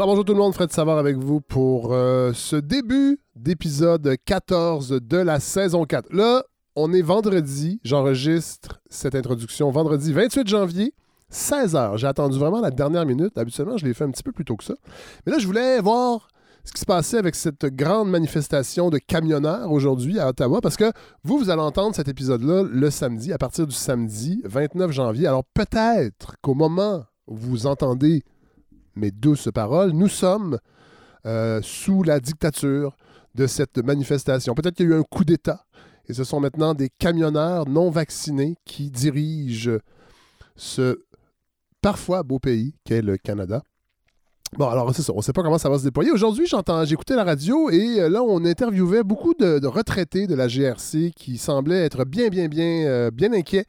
Alors bonjour tout le monde, Fred Savard avec vous pour euh, ce début d'épisode 14 de la saison 4. Là, on est vendredi, j'enregistre cette introduction vendredi 28 janvier, 16h. J'ai attendu vraiment la dernière minute. Habituellement, je l'ai fait un petit peu plus tôt que ça. Mais là, je voulais voir ce qui se passait avec cette grande manifestation de camionneurs aujourd'hui à Ottawa, parce que vous, vous allez entendre cet épisode-là le samedi, à partir du samedi 29 janvier. Alors peut-être qu'au moment où vous entendez mes douces paroles, nous sommes euh, sous la dictature de cette manifestation. Peut-être qu'il y a eu un coup d'État et ce sont maintenant des camionneurs non vaccinés qui dirigent ce parfois beau pays qu'est le Canada. Bon, alors c'est ça, on ne sait pas comment ça va se déployer. Aujourd'hui, j'entends, j'écoutais la radio et euh, là, on interviewait beaucoup de, retraités de la GRC qui semblaient être bien, bien, bien, euh, bien inquiets,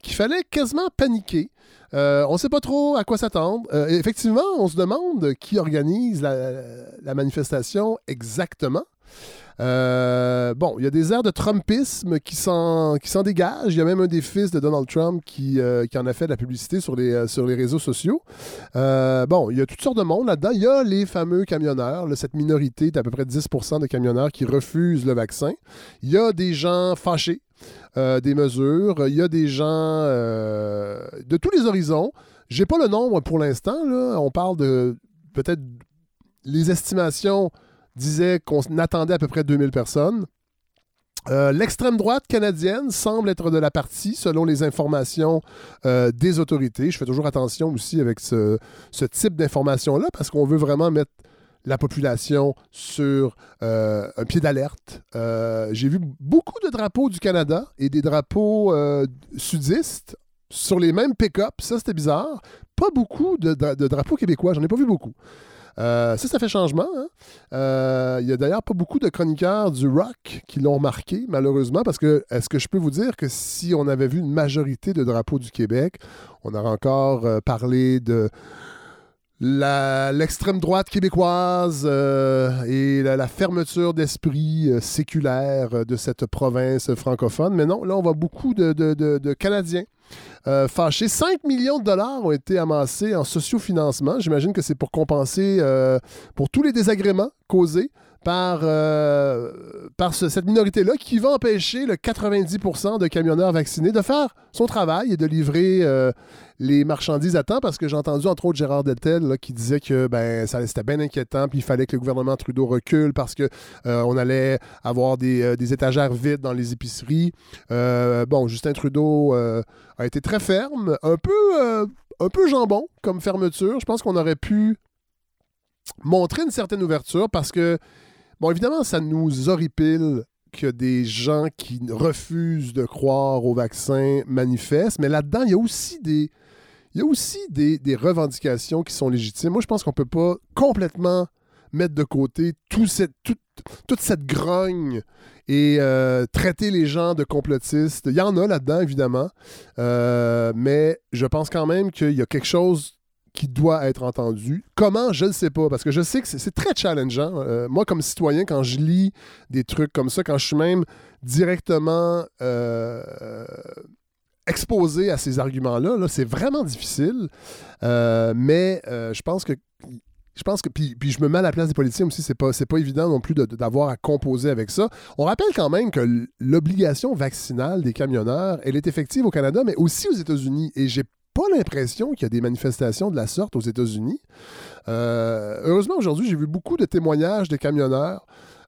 qu'il fallait quasiment paniquer. Euh, on ne sait pas trop à quoi s'attendre. effectivement, on se demande qui organise la manifestation exactement. Euh, bon, il y a des airs de Trumpisme qui s'en, dégagent. Il y a même un des fils de Donald Trump qui, euh, en a fait de la publicité sur les, euh, réseaux sociaux. bon, il y a toutes sortes de monde là-dedans. Il y a les fameux camionneurs, cette minorité d'à peu près 10% de camionneurs qui refusent le vaccin. Il y a des gens fâchés des mesures. Il y a des gens de tous les horizons. J'ai pas le nombre pour l'instant. On parle de peut-être les estimations disait qu'on attendait à peu près 2000 personnes. Euh, l'extrême droite canadienne semble être de la partie, selon les informations euh, des autorités. Je fais toujours attention aussi avec ce, type d'informations-là parce qu'on veut vraiment mettre la population sur euh, un pied d'alerte. J'ai vu beaucoup de drapeaux du Canada et des drapeaux sudistes sur les mêmes pick-up. Ça, c'était bizarre. Pas beaucoup de, de drapeaux québécois. J'en ai pas vu beaucoup. Euh, ça, ça fait changement. Hein. Euh, il y a d'ailleurs pas beaucoup de chroniqueurs du rock qui l'ont remarqué, malheureusement, parce que est-ce que je peux vous dire que si on avait vu une majorité de drapeaux du Québec, on aurait encore euh, parlé de l'extrême droite québécoise et la, fermeture d'esprit séculaire de cette province francophone. Mais non, là, on voit beaucoup de Canadiens euh, fâché. 5 millions de dollars ont été amassés en sociofinancement. J'imagine que c'est pour compenser euh, pour tous les désagréments causés par, euh, par cette minorité-là qui va empêcher le 90% de camionneurs vaccinés de faire son travail et de livrer euh, les marchandises à temps parce que j'ai entendu entre autres Gérard Deltel qui disait que ben, ça, c'était bien inquiétant puis il fallait que le gouvernement Trudeau recule parce qu'on euh, allait avoir des, des, étagères vides dans les épiceries. bon, Justin Trudeau a été très ferme, un peu, un peu jambon comme fermeture. Je pense qu'on aurait pu montrer une certaine ouverture parce que Bon, évidemment, ça nous horripile que des gens qui refusent de croire au vaccin manifestent, mais là-dedans, il y a aussi des, il y a aussi des, revendications qui sont légitimes. Moi, je pense qu'on ne peut pas complètement mettre de côté toute cette grogne et euh, traiter les gens de complotistes. Il y en a là-dedans, évidemment, euh, mais je pense quand même qu'il y a quelque chose qui doit être entendu. Comment, je ne sais pas, parce que je sais que c'est très challengeant. Euh, moi, comme citoyen, quand je lis des trucs comme ça, quand je suis même directement euh, exposé à ces arguments-là, -là, c'est vraiment difficile. Euh, mais je pense que je pense que, puis, je me mets à la place des politiciens aussi, c'est pas, pas évident non plus d'avoir à composer avec ça. On rappelle quand même que l'obligation vaccinale des camionneurs, elle est effective au Canada, mais aussi aux États-Unis. Et j'ai pas l'impression qu'il y a des manifestations de la sorte aux États-Unis. Euh, heureusement, aujourd'hui, j'ai vu beaucoup de témoignages de camionneurs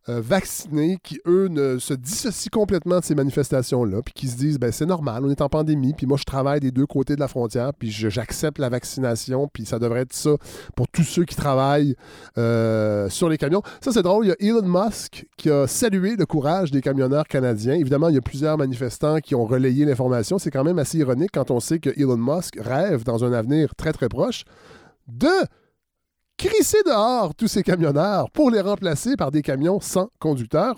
euh, vaccinés qui, eux, ne se dissocient complètement de ces manifestations-là, puis qui se disent, ben c'est normal, on est en pandémie, puis moi, je travaille des deux côtés de la frontière, puis j'accepte la vaccination, puis ça devrait être ça pour tous ceux qui travaillent euh, sur les camions. Ça, c'est drôle, il y a Elon Musk qui a salué le courage des camionneurs canadiens. Évidemment, il y a plusieurs manifestants qui ont relayé l'information. C'est quand même assez ironique quand on sait que Elon Musk rêve, dans un avenir très, très proche, de crisser dehors tous ces camionneurs pour les remplacer par des camions sans conducteur.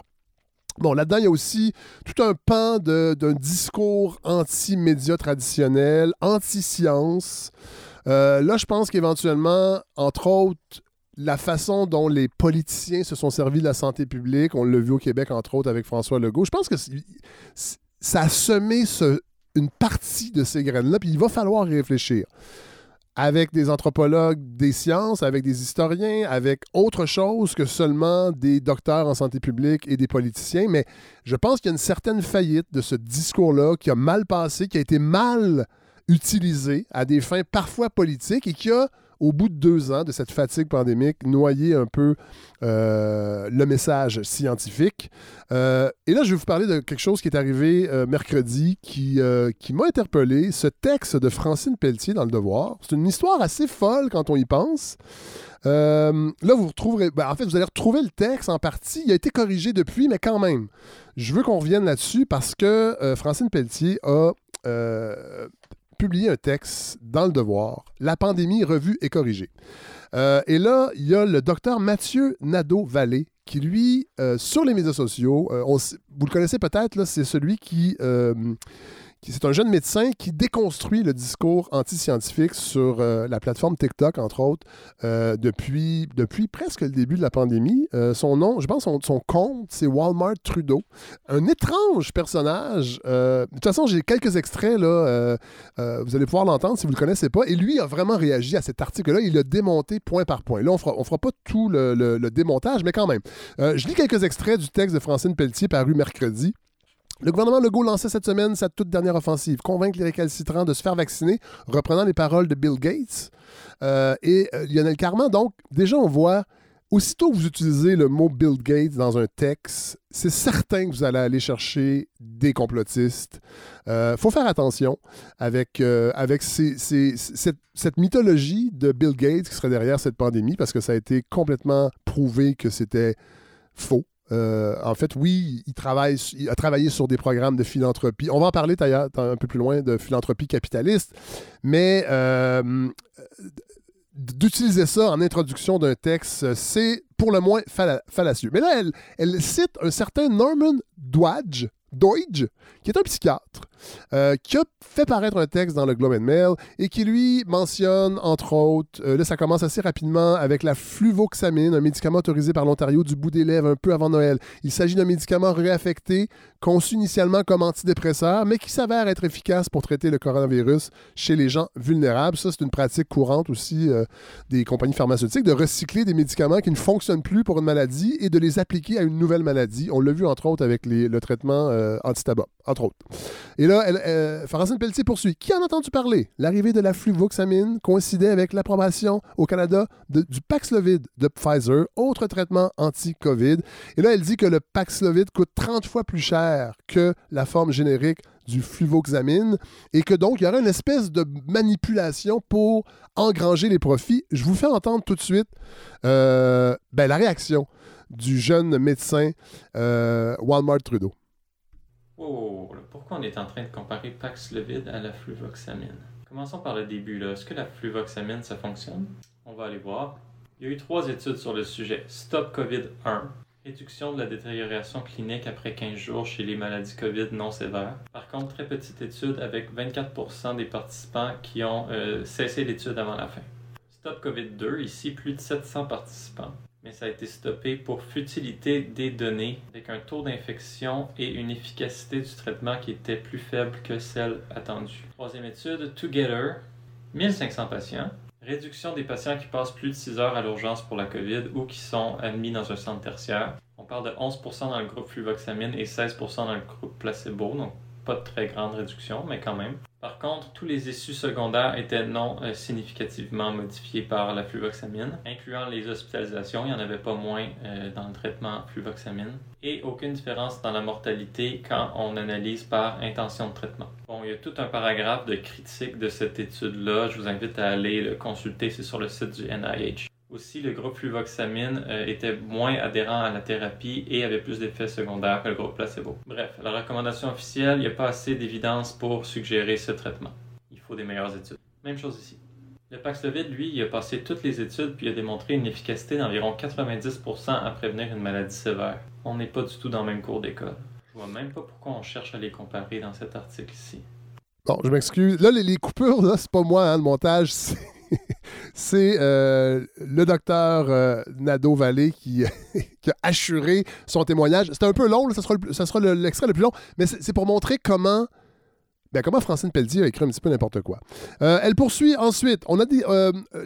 Bon, là-dedans, il y a aussi tout un pan d'un discours anti-médias traditionnels, anti-science. Euh, là, je pense qu'éventuellement, entre autres, la façon dont les politiciens se sont servis de la santé publique, on l'a vu au Québec, entre autres, avec François Legault, je pense que ça a semé une partie de ces graines-là, puis il va falloir y réfléchir. Avec des anthropologues des sciences, avec des historiens, avec autre chose que seulement des docteurs en santé publique et des politiciens. Mais je pense qu'il y a une certaine faillite de ce discours-là qui a mal passé, qui a été mal utilisé à des fins parfois politiques et qui a au bout de deux ans de cette fatigue pandémique, noyer un peu euh, le message scientifique. Euh, et là, je vais vous parler de quelque chose qui est arrivé euh, mercredi qui, m'a interpellé. Ce texte de Francine Pelletier dans Le Devoir. C'est une histoire assez folle quand on y pense. là, vous retrouverez. Ben, en fait, vous allez retrouver le texte en partie. Il a été corrigé depuis, mais quand même. Je veux qu'on revienne là-dessus parce que Francine Pelletier a publié un texte dans Le Devoir, La pandémie revue et corrigée. Euh, et là, il y a le docteur Mathieu Nadeau-Vallée qui, lui, euh, sur les médias sociaux, euh, vous le connaissez peut-être, c'est celui qui c'est un jeune médecin qui déconstruit le discours anti-scientifique sur euh, la plateforme TikTok, entre autres, euh, depuis, presque le début de la pandémie. Euh, son nom, je pense, son, son compte, c'est Walmart Trudeau. Un étrange personnage. de toute façon, j'ai quelques extraits, là. vous allez pouvoir l'entendre si vous ne le connaissez pas. Et lui a vraiment réagi à cet article-là. Il l'a démonté point par point. Là, on fera, ne fera pas tout le, le, démontage, mais quand même. je lis quelques extraits du texte de Francine Pelletier paru mercredi. Le gouvernement Legault lançait cette semaine sa toute dernière offensive, convaincre les récalcitrants de se faire vacciner, reprenant les paroles de Bill Gates euh, et euh, Lionel Carman. Donc, déjà, on voit, aussitôt que vous utilisez le mot Bill Gates dans un texte, c'est certain que vous allez aller chercher des complotistes. Il euh, faut faire attention avec, avec cette, cette mythologie de Bill Gates qui serait derrière cette pandémie, parce que ça a été complètement prouvé que c'était faux. Euh, en fait, oui, il, travaille, il a travaillé sur des programmes de philanthropie. On va en parler un peu plus loin de philanthropie capitaliste, mais euh, d'utiliser ça en introduction d'un texte, c'est pour le moins fallacieux. Mais là, elle, cite un certain Norman Deutsch, qui est un psychiatre, euh, qui a fait paraître un texte dans le Globe and Mail et qui, lui, mentionne, entre autres, euh, là, ça commence assez rapidement avec la fluvoxamine, un médicament autorisé par l'Ontario du bout des lèvres un peu avant Noël. Il s'agit d'un médicament réaffecté, conçu initialement comme antidépresseur, mais qui s'avère être efficace pour traiter le coronavirus chez les gens vulnérables. Ça, c'est une pratique courante aussi euh, des compagnies pharmaceutiques de recycler des médicaments qui ne fonctionnent plus pour une maladie et de les appliquer à une nouvelle maladie. On l'a vu, entre autres, avec le traitement anti-tabac, entre autres. Et là, elle, euh, Pelletier poursuit. Qui en a entendu parler? L'arrivée de la fluvoxamine coïncidait avec l'approbation au Canada du Paxlovid de Pfizer, autre traitement anti-COVID. Et là, elle dit que le Paxlovid coûte 30 fois plus cher que la forme générique du fluvoxamine et que donc il y aurait une espèce de manipulation pour engranger les profits. Je vous fais entendre tout de suite euh, ben, la réaction du jeune médecin euh, Walmart Trudeau. Pourquoi on est en train de comparer Paxlovid à la fluvoxamine? Commençons par le début. Est-ce que la fluvoxamine, ça fonctionne? On va aller voir. Il y a eu trois études sur le sujet. Stop COVID 1, réduction de la détérioration clinique après 15 jours chez les maladies COVID non sévères. Par contre, très petite étude avec 24% des participants qui ont euh, cessé l'étude avant la fin. Stop COVID 2, ici plus de 700 participants mais ça a été stoppé pour futilité des données, avec un taux d'infection et une efficacité du traitement qui était plus faible que celle attendue. Troisième étude, Together, 1500 patients, réduction des patients qui passent plus de 6 heures à l'urgence pour la COVID ou qui sont admis dans un centre tertiaire. On parle de 11% dans le groupe fluvoxamine et 16% dans le groupe placebo, donc pas de très grande réduction, mais quand même. Par contre, tous les issues secondaires étaient non euh, significativement modifiés par la fluvoxamine, incluant les hospitalisations, il n'y en avait pas moins euh, dans le traitement fluvoxamine, et aucune différence dans la mortalité quand on analyse par intention de traitement. Bon, il y a tout un paragraphe de critique de cette étude-là, je vous invite à aller le consulter, c'est sur le site du NIH. Aussi, le groupe fluvoxamine euh, était moins adhérent à la thérapie et avait plus d'effets secondaires que le groupe placebo. Bref, la recommandation officielle, il n'y a pas assez d'évidence pour suggérer ce traitement. Il faut des meilleures études. Même chose ici. Le Paxlovid, lui, il a passé toutes les études puis a démontré une efficacité d'environ 90% à prévenir une maladie sévère. On n'est pas du tout dans le même cours d'école. Je vois même pas pourquoi on cherche à les comparer dans cet article ici. Bon, je m'excuse. Là, les, coupures, là, c'est pas moi, hein, le montage, c'est euh, le docteur euh, Nadeau-Vallée qui, a assuré son témoignage. C'est un peu long, ça sera, l'extrait le, plus long, mais c'est pour montrer comment Ben, comment Francine Pelletier a écrit un petit peu n'importe quoi. Euh, elle poursuit ensuite. On a dit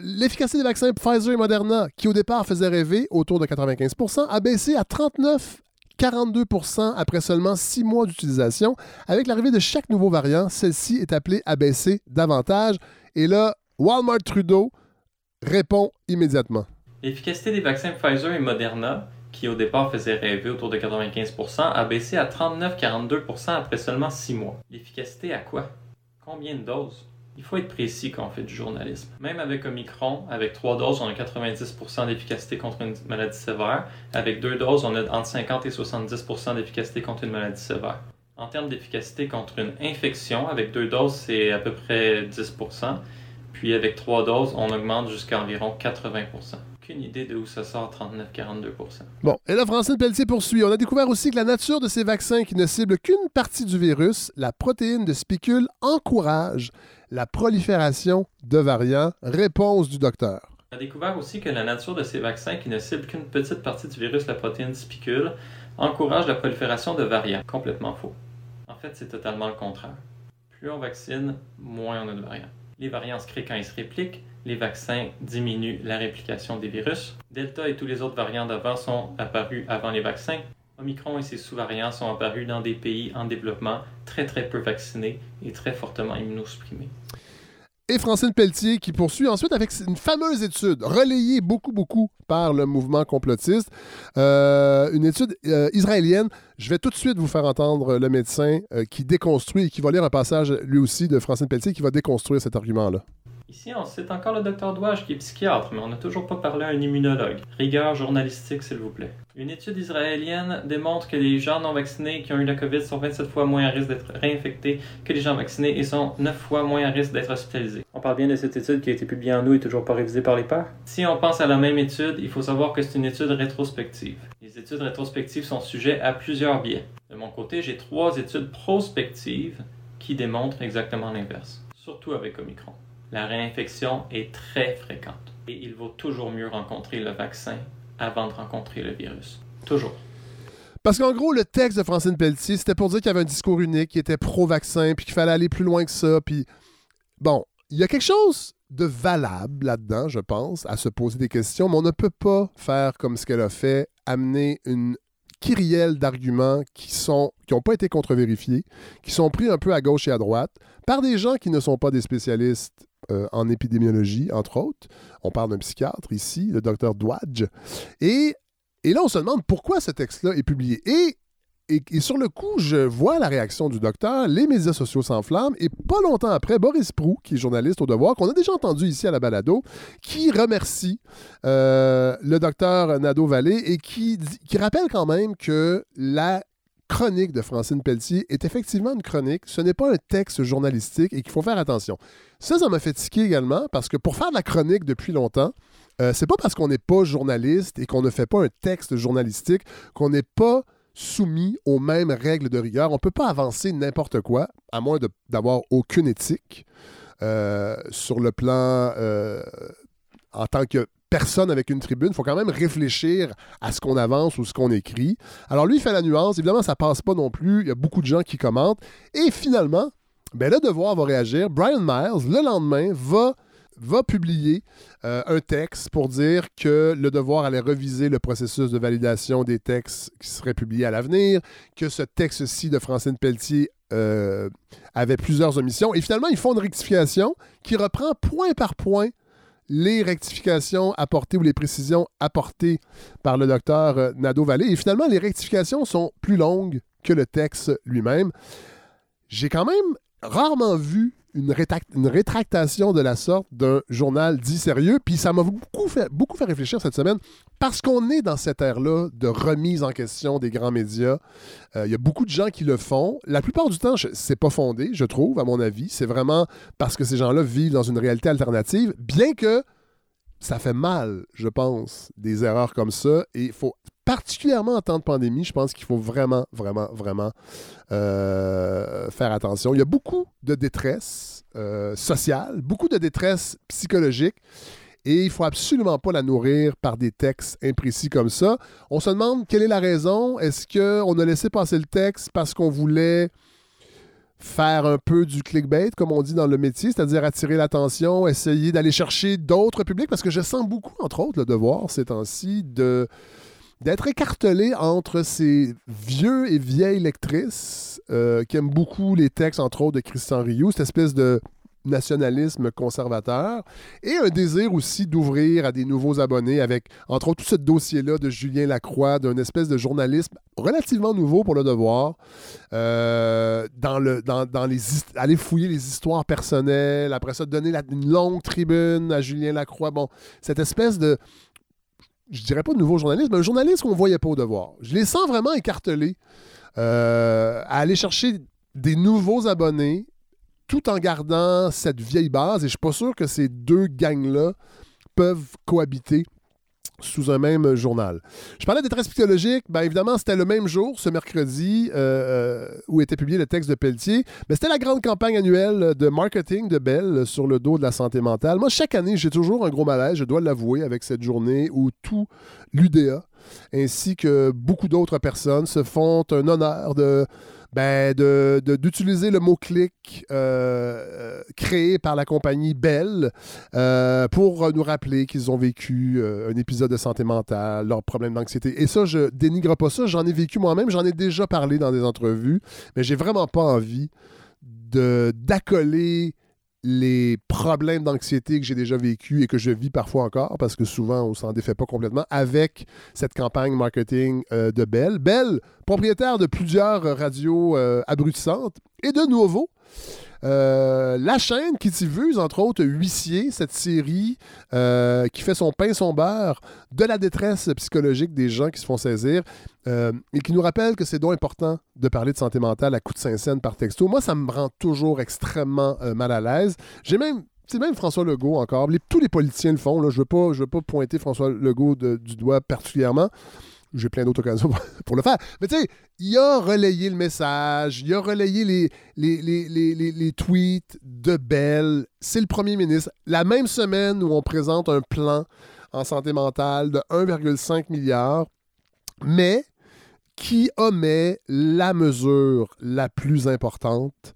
l'efficacité des vaccins Pfizer et Moderna, qui au départ faisait rêver autour de 95% a baissé à 39 42% après seulement six mois d'utilisation. Avec l'arrivée de chaque nouveau variant, celle-ci est appelée à baisser davantage. Et là, Walmart Trudeau répond immédiatement. L'efficacité des vaccins Pfizer et Moderna, qui au départ faisait rêver autour de 95 a baissé à 39-42 après seulement six mois. L'efficacité à quoi? Combien de doses? Il faut être précis quand on fait du journalisme. Même avec Omicron, avec trois doses, on a 90% d'efficacité contre une maladie sévère. Avec deux doses, on a entre 50 et 70% d'efficacité contre une maladie sévère. En termes d'efficacité contre une infection, avec deux doses, c'est à peu près 10%. Puis avec trois doses, on augmente jusqu'à environ 80% aucune idée de où ça sort 39-42 Bon, et là, Francine Pelletier poursuit. On a découvert aussi que la nature de ces vaccins qui ne ciblent qu'une partie du virus, la protéine de spicule, encourage la prolifération de variants. Réponse du docteur. On a découvert aussi que la nature de ces vaccins qui ne ciblent qu'une petite partie du virus, la protéine spicule, encourage la prolifération de variants. Complètement faux. En fait, c'est totalement le contraire. Plus on vaccine, moins on a de variants. Les variants se créent quand ils se répliquent. Les vaccins diminuent la réplication des virus. Delta et tous les autres variants d'avant sont apparus avant les vaccins. Omicron et ses sous-variants sont apparus dans des pays en développement très très peu vaccinés et très fortement immunosupprimés. Et Francine Pelletier qui poursuit ensuite avec une fameuse étude relayée beaucoup beaucoup par le mouvement complotiste, euh, une étude euh, israélienne. Je vais tout de suite vous faire entendre le médecin euh, qui déconstruit et qui va lire un passage lui aussi de Francine Pelletier qui va déconstruire cet argument-là. Ici, on cite encore le docteur Douage qui est psychiatre, mais on n'a toujours pas parlé à un immunologue. Rigueur journalistique, s'il vous plaît. Une étude israélienne démontre que les gens non vaccinés qui ont eu la COVID sont 27 fois moins à risque d'être réinfectés que les gens vaccinés et sont 9 fois moins à risque d'être hospitalisés. On parle bien de cette étude qui a été publiée en août et toujours pas révisée par les pairs? Si on pense à la même étude, il faut savoir que c'est une étude rétrospective. Les études rétrospectives sont sujets à plusieurs biais. De mon côté, j'ai trois études prospectives qui démontrent exactement l'inverse, surtout avec Omicron la réinfection est très fréquente et il vaut toujours mieux rencontrer le vaccin avant de rencontrer le virus. Toujours. Parce qu'en gros, le texte de Francine Pelletier, c'était pour dire qu'il y avait un discours unique, qui était pro-vaccin, puis qu'il fallait aller plus loin que ça. Puis, bon, il y a quelque chose de valable là-dedans, je pense, à se poser des questions, mais on ne peut pas faire comme ce qu'elle a fait, amener une kyrielle d'arguments qui sont qui n'ont pas été contre-vérifiés, qui sont pris un peu à gauche et à droite par des gens qui ne sont pas des spécialistes euh, en épidémiologie, entre autres. On parle d'un psychiatre ici, le docteur Dwadge. Et, et là, on se demande pourquoi ce texte-là est publié. Et et, sur le coup, je vois la réaction du docteur, les médias sociaux s'enflamment, et pas longtemps après, Boris Prou, qui est journaliste au devoir, qu'on a déjà entendu ici à la balado, qui remercie euh, le docteur Nadeau-Vallée et qui, qui rappelle quand même que la chronique de Francine Pelletier est effectivement une chronique, ce n'est pas un texte journalistique et qu'il faut faire attention. Ça, ça m'a fait tiquer également parce que pour faire de la chronique depuis longtemps, euh, c'est pas parce qu'on n'est pas journaliste et qu'on ne fait pas un texte journalistique qu'on n'est pas soumis aux mêmes règles de rigueur. On ne peut pas avancer n'importe quoi, à moins d'avoir aucune éthique euh, sur le plan euh, en tant que personne avec une tribune. Il faut quand même réfléchir à ce qu'on avance ou ce qu'on écrit. Alors lui, il fait la nuance. Évidemment, ça passe pas non plus. Il y a beaucoup de gens qui commentent. Et finalement, ben, le devoir va réagir. Brian Miles, le lendemain, va publier euh, un texte pour dire que le devoir allait reviser le processus de validation des textes qui seraient publiés à l'avenir, que ce texte-ci de Francine Pelletier euh, avait plusieurs omissions. Et finalement, ils font une rectification qui reprend point par point les rectifications apportées ou les précisions apportées par le docteur euh, Nadeau-Vallée. Et finalement, les rectifications sont plus longues que le texte lui-même. J'ai quand même rarement vu une, rétractation de la sorte d'un journal dit sérieux. Puis ça m'a beaucoup fait, beaucoup fait réfléchir cette semaine parce qu'on est dans cette ère-là de remise en question des grands médias. Euh, il y a beaucoup de gens qui le font. La plupart du temps, c'est pas fondé, je trouve, à mon avis. C'est vraiment parce que ces gens-là vivent dans une réalité alternative, bien que ça fait mal, je pense, des erreurs comme ça. Et il faut particulièrement en temps de pandémie, je pense qu'il faut vraiment, vraiment, vraiment euh, faire attention. Il y a beaucoup de détresse euh, sociale, beaucoup de détresse psychologique. Et il ne faut absolument pas la nourrir par des textes imprécis comme ça. On se demande quelle est la raison. Est-ce qu'on a laissé passer le texte parce qu'on voulait faire un peu du clickbait, comme on dit dans le métier, c'est-à-dire attirer l'attention, essayer d'aller chercher d'autres publics, parce que je sens beaucoup, entre autres, le devoir ces temps-ci de d'être écartelé entre ces vieux et vieilles lectrices euh, qui aiment beaucoup les textes, entre autres, de Christian Rioux, cette espèce de nationalisme conservateur et un désir aussi d'ouvrir à des nouveaux abonnés avec, entre autres, tout ce dossier-là de Julien Lacroix, d'un espèce de journalisme relativement nouveau pour le devoir, euh, dans le, dans, dans, les, aller fouiller les histoires personnelles, après ça, donner la, une longue tribune à Julien Lacroix. Bon, cette espèce de, je dirais pas de nouveau journalisme, mais un journalisme qu'on voyait pas au devoir. Je les sens vraiment écartelés euh, à aller chercher des nouveaux abonnés tout en gardant cette vieille base. Et je suis pas sûr que ces deux gangs-là peuvent cohabiter sous un même journal. Je parlais des tests psychologiques. Bien évidemment, c'était le même jour, ce mercredi, euh, euh, où était publié le texte de Pelletier. Mais c'était la grande campagne annuelle de marketing de Bell sur le dos de la santé mentale. Moi, chaque année, j'ai toujours un gros malaise, je dois l'avouer, avec cette journée où tout l'UDA, ainsi que beaucoup d'autres personnes, se font un honneur de ben, d'utiliser de, le mot-clic euh, euh, créé par la compagnie Bell euh, pour nous rappeler qu'ils ont vécu un épisode de santé mentale, leurs problèmes d'anxiété. Et ça, je dénigre pas ça, j'en ai vécu moi-même, j'en ai déjà parlé dans des entrevues, mais j'ai vraiment pas envie d'accoler les problèmes d'anxiété que j'ai déjà vécu et que je vis parfois encore, parce que souvent on s'en défait pas complètement, avec cette campagne marketing euh, de Bell. Bell, propriétaire de plusieurs radios euh, abrutissantes, et de nouveau, euh, la chaîne qui diffuse, entre autres, Huissier, cette série euh, qui fait son pain, son beurre de la détresse psychologique des gens qui se font saisir euh, et qui nous rappelle que c'est donc important de parler de santé mentale à coup de Saint-Saëns par texto. Moi, ça me rend toujours extrêmement mal à l'aise. J'ai même c'est même François Legault encore. tous les politiciens le font. Là. Je ne veux, pas pointer François Legault du doigt particulièrement j'ai plein d'autres occasions pour le faire. Mais tu sais, il a relayé le message, il a relayé les, les, les, tweets de Bell. C'est le premier ministre. La même semaine où on présente un plan en santé mentale de 1,5 milliard, mais qui omet la mesure la plus importante,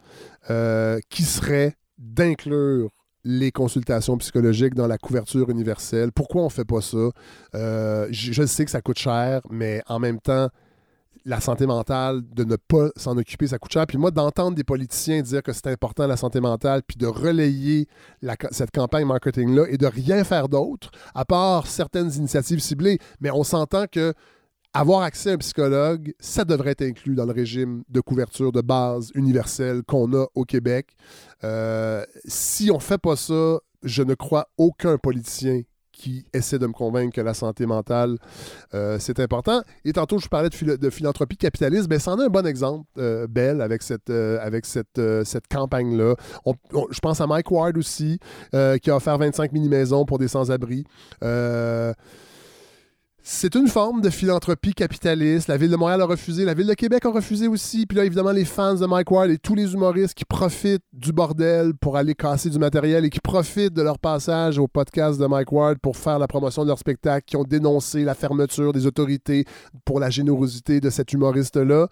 euh, qui serait d'inclure les consultations psychologiques dans la couverture universelle. Pourquoi on ne fait pas ça? Euh, je, sais que ça coûte cher, mais en même temps, la santé mentale, de ne pas s'en occuper, ça coûte cher. Puis moi, d'entendre des politiciens dire que c'est important la santé mentale, puis de relayer cette campagne marketing-là et de rien faire d'autre, à part certaines initiatives ciblées, mais on s'entend que avoir accès à un psychologue, ça devrait être inclus dans le régime de couverture de base universelle qu'on a au Québec. Euh, si on ne fait pas ça, je ne crois aucun politicien qui essaie de me convaincre que la santé mentale, euh, c'est important. Et tantôt, je parlais de, philanthropie capitaliste. Ben, c'en est un bon exemple, euh, Belle, avec cette, avec cette, cette campagne-là. je pense à Mike Ward aussi, qui a offert 25 mini-maisons pour des sans-abri. C'est une forme de philanthropie capitaliste. La ville de Montréal a refusé, la ville de Québec a refusé aussi. Puis là, évidemment, les fans de Mike Ward et tous les humoristes qui profitent du bordel pour aller casser du matériel et qui profitent de leur passage au podcast de Mike Ward pour faire la promotion de leur spectacle, qui ont dénoncé la fermeture des autorités pour la générosité de cet humoriste-là.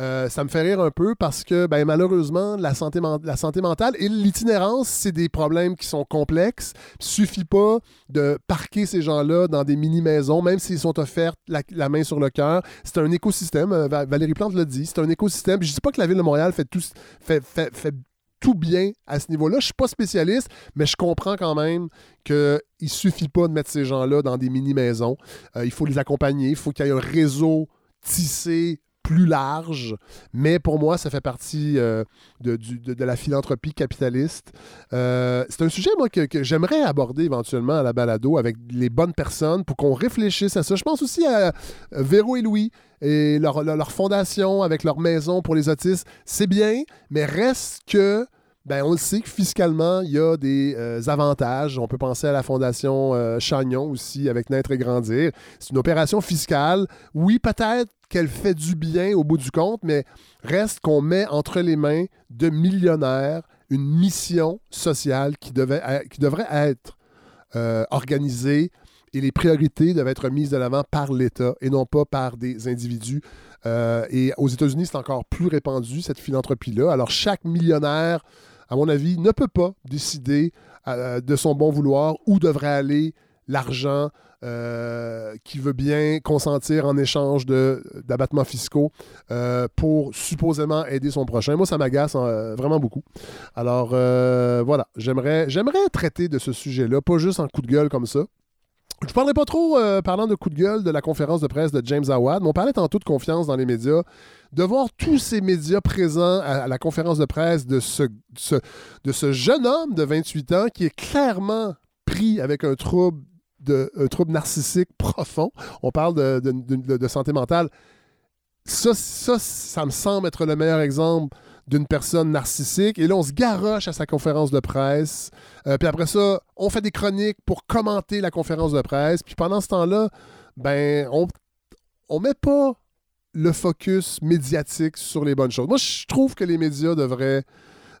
Euh, ça me fait rire un peu parce que, ben, malheureusement, la santé, la santé mentale et l'itinérance, c'est des problèmes qui sont complexes. Il suffit pas de parquer ces gens-là dans des mini-maisons, même s'ils sont offerts la, main sur le cœur. C'est un écosystème. Euh, Valérie Plante l'a dit. C'est un écosystème. Je ne dis pas que la ville de Montréal fait tout, fait, tout bien à ce niveau-là. Je ne suis pas spécialiste, mais je comprends quand même qu'il ne suffit pas de mettre ces gens-là dans des mini-maisons. Euh, il faut les accompagner. Il faut qu'il y ait un réseau tissé plus large, mais pour moi, ça fait partie euh, de, la philanthropie capitaliste. Euh, c'est un sujet, moi, que, j'aimerais aborder éventuellement à la balado avec les bonnes personnes pour qu'on réfléchisse à ça. Je pense aussi à Véro et Louis et leur, fondation avec leur maison pour les autistes. C'est bien, mais reste que ben, on le sait que fiscalement, il y a des euh, avantages. On peut penser à la Fondation euh, Chagnon aussi, avec Naître et Grandir. C'est une opération fiscale. Oui, peut-être qu'elle fait du bien au bout du compte, mais reste qu'on met entre les mains de millionnaires une mission sociale qui, devrait être euh, organisée et les priorités doivent être mises de l'avant par l'État et non pas par des individus. Euh, et aux États-Unis, c'est encore plus répandu, cette philanthropie-là. Alors, chaque millionnaire, à mon avis, ne peut pas décider euh, de son bon vouloir où devrait aller l'argent euh, qui veut bien consentir en échange d'abattements fiscaux euh, pour supposément aider son prochain. Moi, ça m'agace hein, vraiment beaucoup. Alors, euh, voilà, j'aimerais traiter de ce sujet-là, pas juste en coup de gueule comme ça. Je ne parlerai pas trop, parlant de coup de gueule, de la conférence de presse de James Awad, mais on parlait tantôt de confiance dans les médias. De voir tous ces médias présents à, la conférence de presse de ce, de ce jeune homme de 28 ans qui est clairement pris avec un trouble de un trouble narcissique profond. On parle de, santé mentale. Ça, ça, ça me semble être le meilleur exemple d'une personne narcissique. Et là, on se garoche à sa conférence de presse. Euh, puis après ça, on fait des chroniques pour commenter la conférence de presse. Puis pendant ce temps-là, ben, on ne met pas le focus médiatique sur les bonnes choses. Moi, je trouve que les médias devraient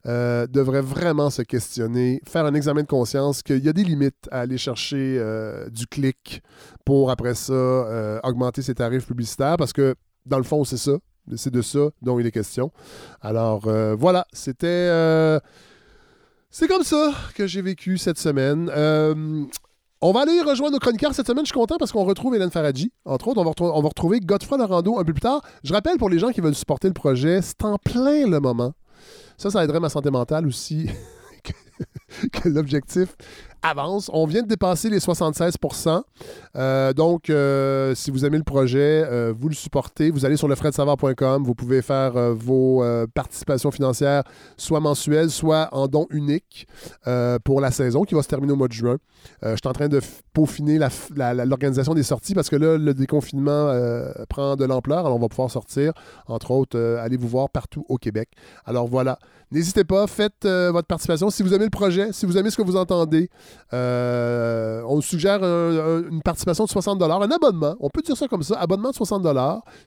euh, devrait vraiment se questionner, faire un examen de conscience qu'il y a des limites à aller chercher euh, du clic pour après ça euh, augmenter ses tarifs publicitaires parce que dans le fond, c'est ça. C'est de ça dont il est question. Alors voilà, c'était. c'est comme ça que j'ai vécu cette semaine. On va aller rejoindre nos chroniqueurs cette semaine. Je suis content parce qu'on retrouve Hélène Faradji. Entre autres, on va, retrouver Godefroy Lorando un peu plus tard. Je rappelle pour les gens qui veulent supporter le projet, c'est en plein le moment. Ça, ça aiderait ma santé mentale aussi. que l'objectif avance. On vient de dépasser les 76% euh, Donc, euh, si vous aimez le projet, euh, vous le supportez. Vous allez sur lefredsavoir.com. Vous pouvez faire vos participations financières soit mensuelles, soit en don unique pour la saison qui va se terminer au mois de juin. je suis en train de peaufiner l'organisation des sorties parce que là, le déconfinement prend de l'ampleur. Alors, on va pouvoir sortir, entre autres, allez vous voir partout au Québec. Alors, voilà. N'hésitez pas, faites votre participation. Si vous aimez le projet, si vous aimez ce que vous entendez, euh, on suggère une participation de 60 un abonnement. On peut dire ça comme ça, abonnement de 60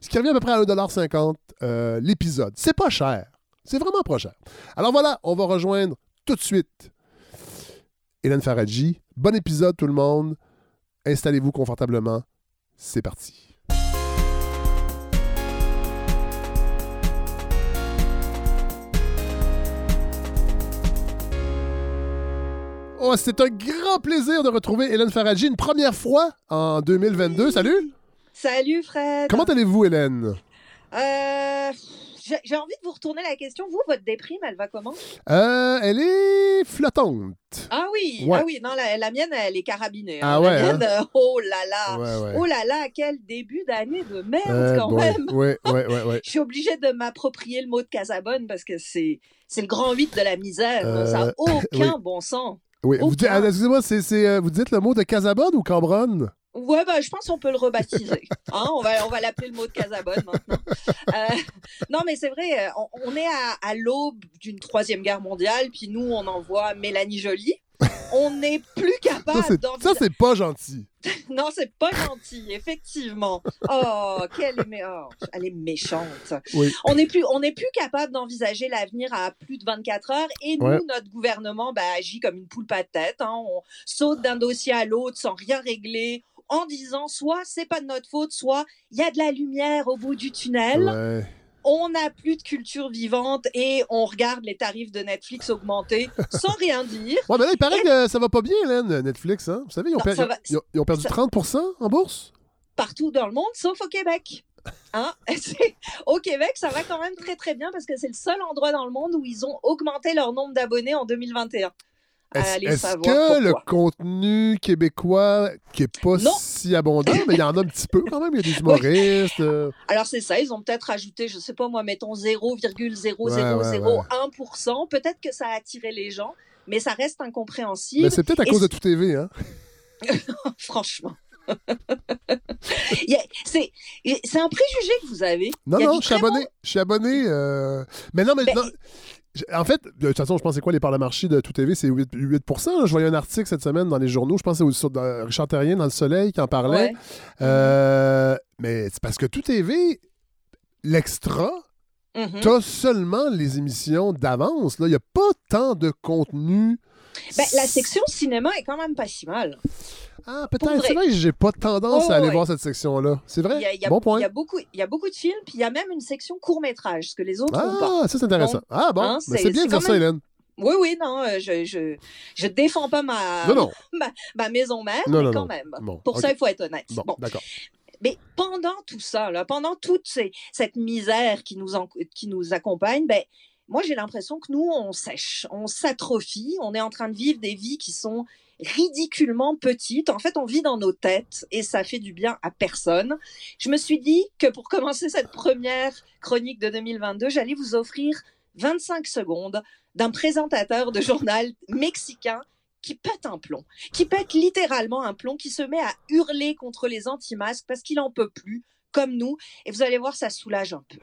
ce qui revient à peu près à 1,50 euh, l'épisode. C'est pas cher. C'est vraiment pas cher. Alors voilà, on va rejoindre tout de suite Hélène Faradji. Bon épisode tout le monde. Installez-vous confortablement. C'est parti. Oh, c'est un grand plaisir de retrouver Hélène Faradji une première fois en 2022. Salut! Salut Fred! Comment allez-vous, Hélène? Euh, j'ai envie de vous retourner la question. Vous, votre déprime, elle va comment? Euh, elle est flottante. Ah oui, ah oui, non, la, mienne, elle est carabinée. Hein. Ah ouais. Hein? Euh, oh là là, oh là là, quel début d'année de merde quand même. Je suis obligée de m'approprier le mot de Casabonne parce que c'est c'est le grand 8 de la misère. Ça n'a aucun bon sens. Oui, vous dites, excusez-moi, euh, vous dites le mot de Casabonne ou Cambronne? Ouais, bah, je pense qu'on peut le rebaptiser. Hein, on va, on va l'appeler le mot de Casabonne maintenant. Euh, non, mais c'est vrai, euh, on, est à, à l'aube d'une troisième guerre mondiale, puis nous, on envoie Mélanie Jolie on n'est plus capable Ça, c'est pas gentil. non, c'est pas gentil, effectivement. Oh, quelle est... Oh, elle est méchante. On n'est plus, on plus capable d'envisager l'avenir à plus de 24 heures et nous, notre gouvernement bah, agit comme une poule pas de tête. Hein. On saute d'un dossier à l'autre sans rien régler en disant soit c'est pas de notre faute, soit il y a de la lumière au bout du tunnel on n'a plus de culture vivante et on regarde les tarifs de Netflix augmenter sans rien dire. Ouais, mais là, il paraît que ça va pas bien, Hélène, Netflix. Hein? Vous savez, ils ont, perdu 30 en bourse? Partout dans le monde, sauf au Québec. Hein? Au Québec, ça va quand même très très bien parce que c'est le seul endroit dans le monde où ils ont augmenté leur nombre d'abonnés en 2021. Est-ce que le contenu québécois, qui n'est pas si abondant, mais il y en a un petit peu quand même, il y a des humoristes. Euh. Alors c'est ça, ils ont peut-être ajouté, je ne sais pas moi, mettons 0,0001%. Peut-être que ça a attiré les gens, mais ça reste incompréhensible. Mais c'est peut-être à cause de tout TV, hein? Franchement. c'est un préjugé que vous avez. Non, non, je suis abonné. Je suis abonné. Euh, mais non, mais. Ben, en fait, de toute façon, je pense c'est quoi les parts de marché de Tout TV, c'est 8%, Je voyais un article cette semaine dans les journaux, je pense que c'est Richard Terrien dans Le Soleil qui en parlait. Euh, mais c'est parce que Tout TV, l'extra, mm-hmm. t'as seulement les émissions d'avance. Il n'y a pas tant de contenu. Ben, la section cinéma est quand même pas si mal. Ah, peut-être. C'est vrai que j'ai pas tendance à aller voir cette section-là. C'est vrai? Il y a, bon point. Il y, a beaucoup, il y a beaucoup de films, puis il y a même une section court-métrage, ce que les autres n'ont pas. Ah, ça, c'est intéressant. ah, bon. Hein, c'est bien de dire ça, Hélène. Oui, oui, non, euh, je, je, je défends pas ma, ma, maison mère, mais quand même. Pour ça, il faut être honnête. Bon, d'accord. Mais pendant tout ça, là, pendant toute cette misère qui nous, qui nous accompagne, ben, moi, j'ai l'impression que nous, on sèche, on s'atrophie, on est en train de vivre des vies qui sont ridiculement petites. En fait, on vit dans nos têtes et ça fait du bien à personne. Je me suis dit que pour commencer cette première chronique de 2022, j'allais vous offrir 25 secondes d'un présentateur de journal mexicain qui pète un plomb, qui pète littéralement un plomb, qui se met à hurler contre les anti-masques parce qu'il en peut plus, comme nous. Et vous allez voir, ça soulage un peu.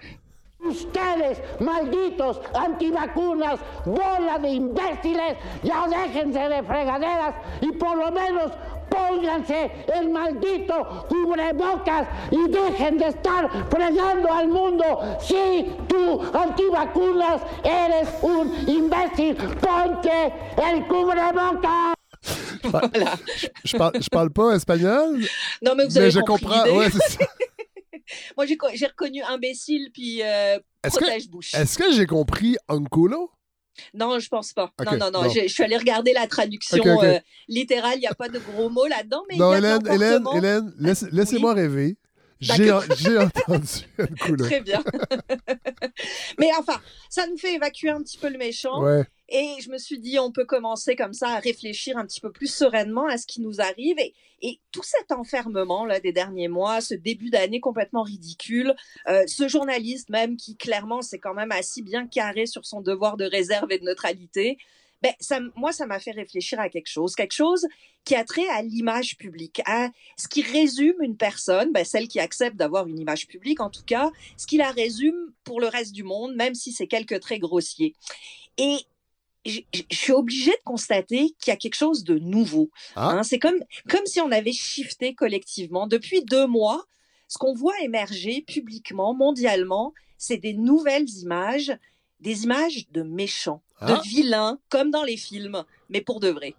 Ustedes, malditos antivacunas, bola de imbéciles, ya déjense de fregaderas y por lo menos pónganse el maldito cubrebocas y dejen de estar fregando al mundo. Si tú, antivacunas, eres un imbécil, ponte el cubrebocas. Voilà. Je, parle, je parle pas espagnol. Non, mais vous avez mais je compris comprends. Ouais, c'est ça. Moi, j'ai reconnu imbécile puis euh, protège-bouche. Est-ce que j'ai compris Anculo? Non, je pense pas. non, non, non. Je, suis allée regarder la traduction euh, littérale. Il n'y a pas de gros mots là-dedans. Mais non, Hélène, Hélène, Hélène, laissez-moi rêver. J'ai entendu Anculo. Très bien. mais enfin, ça nous fait évacuer un petit peu le méchant. Ouais. Et je me suis dit, on peut commencer comme ça à réfléchir un petit peu plus sereinement à ce qui nous arrive. Et, tout cet enfermement là des derniers mois, ce début d'année complètement ridicule, euh, ce journaliste même qui clairement s'est quand même assis bien carré sur son devoir de réserve et de neutralité, ben, moi, ça m'a fait réfléchir à quelque chose, quelque chose qui a trait à l'image publique, à ce qui résume une personne, ben, celle qui accepte d'avoir une image publique en tout cas, ce qui la résume pour le reste du monde, même si c'est quelques traits grossiers. Je, suis obligée de constater qu'il y a quelque chose de nouveau. Ah. Hein. c'est comme, comme si on avait shifté collectivement. Depuis deux mois, ce qu'on voit émerger publiquement, mondialement, c'est des nouvelles images, des images de méchants, de ah. vilains, comme dans les films, mais pour de vrai.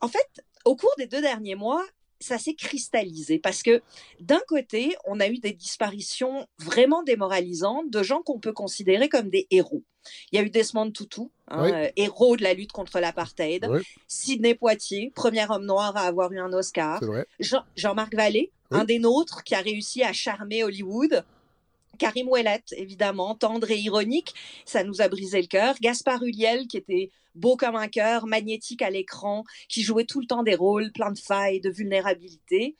En fait, au cours des deux derniers mois, ça s'est cristallisé parce que d'un côté, on a eu des disparitions vraiment démoralisantes de gens qu'on peut considérer comme des héros. Il y a eu Desmond Tutu, hein, euh, héros de la lutte contre l'apartheid. Sidney Poitier, premier homme noir à avoir eu un Oscar. Jean-Marc Vallée, un des nôtres qui a réussi à charmer Hollywood. Karim Ouellet, évidemment, tendre et ironique, ça nous a brisé le cœur. Gaspard Huliel, qui était beau comme un cœur, magnétique à l'écran, qui jouait tout le temps des rôles plein de failles, de vulnérabilité.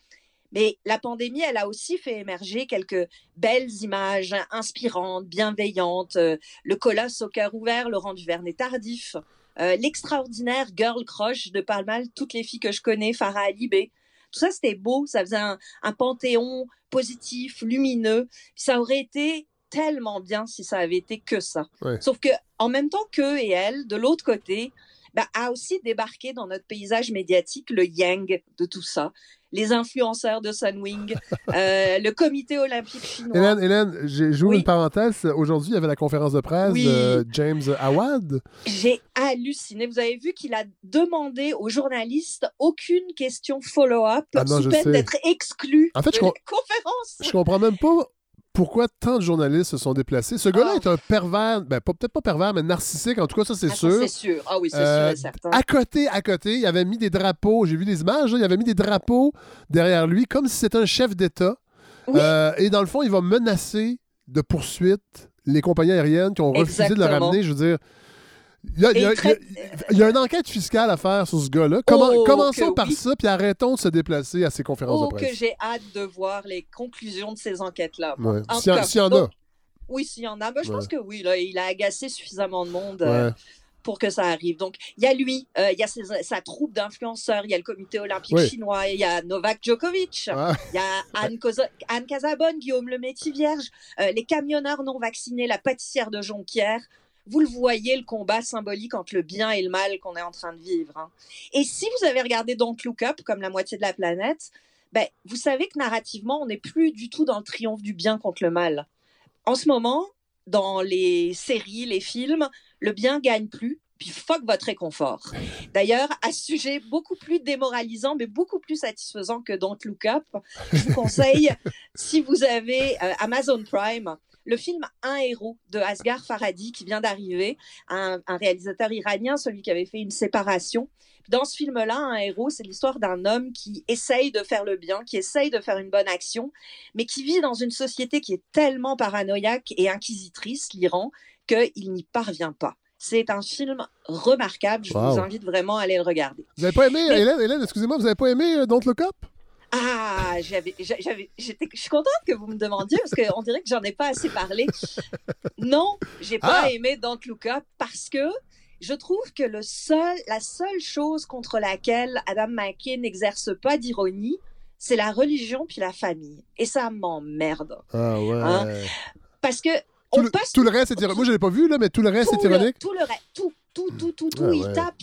Mais la pandémie, elle a aussi fait émerger quelques belles images inspirantes, bienveillantes. Euh, le colosse au cœur ouvert, Laurent Duvernay tardif. Euh, l'extraordinaire girl crush de pas mal toutes les filles que je connais, Farah Alibé. Tout ça, c'était beau. Ça faisait un, un, panthéon positif, lumineux. Ça aurait été tellement bien si ça avait été que ça. Sauf que, en même temps qu'eux et elle, de l'autre côté, bah, a aussi débarqué dans notre paysage médiatique le yang de tout ça. Les influenceurs de Sunwing, euh, le comité olympique chinois. Hélène, Hélène j'ouvre une parenthèse. Aujourd'hui, il y avait la conférence de presse de James Awad. J'ai halluciné. Vous avez vu qu'il a demandé aux journalistes aucune question follow-up ah sous peine d'être exclu en fait, de je la conférence. Je comprends même pas pourquoi tant de journalistes se sont déplacés? Ce gars-là ah. est un pervers, ben, peut-être pas pervers, mais narcissique, en tout cas, ça c'est ah, sûr. C'est sûr. Ah oui, c'est sûr et euh, certain. À côté, à côté, il avait mis des drapeaux, j'ai vu des images, il avait mis des drapeaux derrière lui, comme si c'était un chef d'État. Euh, et dans le fond, il va menacer de poursuite les compagnies aériennes qui ont refusé de le ramener. Je veux dire, il y, a, une enquête fiscale à faire sur ce gars-là. Oh, commençons par ça, puis arrêtons de se déplacer à ces conférences de oh, presse. que j'ai hâte de voir les conclusions de ces enquêtes-là. S'il y, en a. Oui, s'il y en a. Ben, je pense que oui, là, il a agacé suffisamment de monde. Euh, pour que ça arrive. Donc, il y a lui, euh, il y a sa troupe d'influenceurs, il y a le comité olympique chinois, il y a Novak Djokovic, il y a Anne, Anne Casabonne, Guillaume Le Métis-Vierge, euh, les camionneurs non vaccinés, la pâtissière de Jonquière vous le voyez, le combat symbolique entre le bien et le mal qu'on est en train de vivre. Hein. Et si vous avez regardé Don't Look Up, comme la moitié de la planète, ben, vous savez que narrativement, on n'est plus du tout dans le triomphe du bien contre le mal. En ce moment, dans les séries, les films, le bien gagne plus puis fuck votre réconfort. D'ailleurs, à ce sujet beaucoup plus démoralisant, mais beaucoup plus satisfaisant que Don't Look Up, je vous conseille, si vous avez euh, Amazon Prime, le film Un héros de Asghar Farhadi qui vient d'arriver, un, réalisateur iranien, celui qui avait fait une séparation. Dans ce film-là, Un héros, c'est l'histoire d'un homme qui essaye de faire le bien, qui essaye de faire une bonne action, mais qui vit dans une société qui est tellement paranoïaque et inquisitrice, l'Iran, qu'il n'y parvient pas. C'est un film remarquable. Je vous invite vraiment à aller le regarder. Vous n'avez pas aimé, Hélène, excusez-moi, vous n'avez pas aimé euh, Don't Look Up? Ah, j'avais, j'avais, j'étais, je suis contente que vous me demandiez parce qu'on dirait que j'en ai pas assez parlé. Non, j'ai pas ah! aimé Don't Look Up parce que je trouve que le seul, la seule chose contre laquelle Adam McKay n'exerce pas d'ironie, c'est la religion puis la famille. Et ça m'emmerde. Ah ouais. Hein? Parce que tout, le, tout le reste, c'est ironique. Moi, je l'ai pas vu, là, mais tout le reste, c'est ironique. Tout le reste, tout, tout, tout, tout, tout. il tape,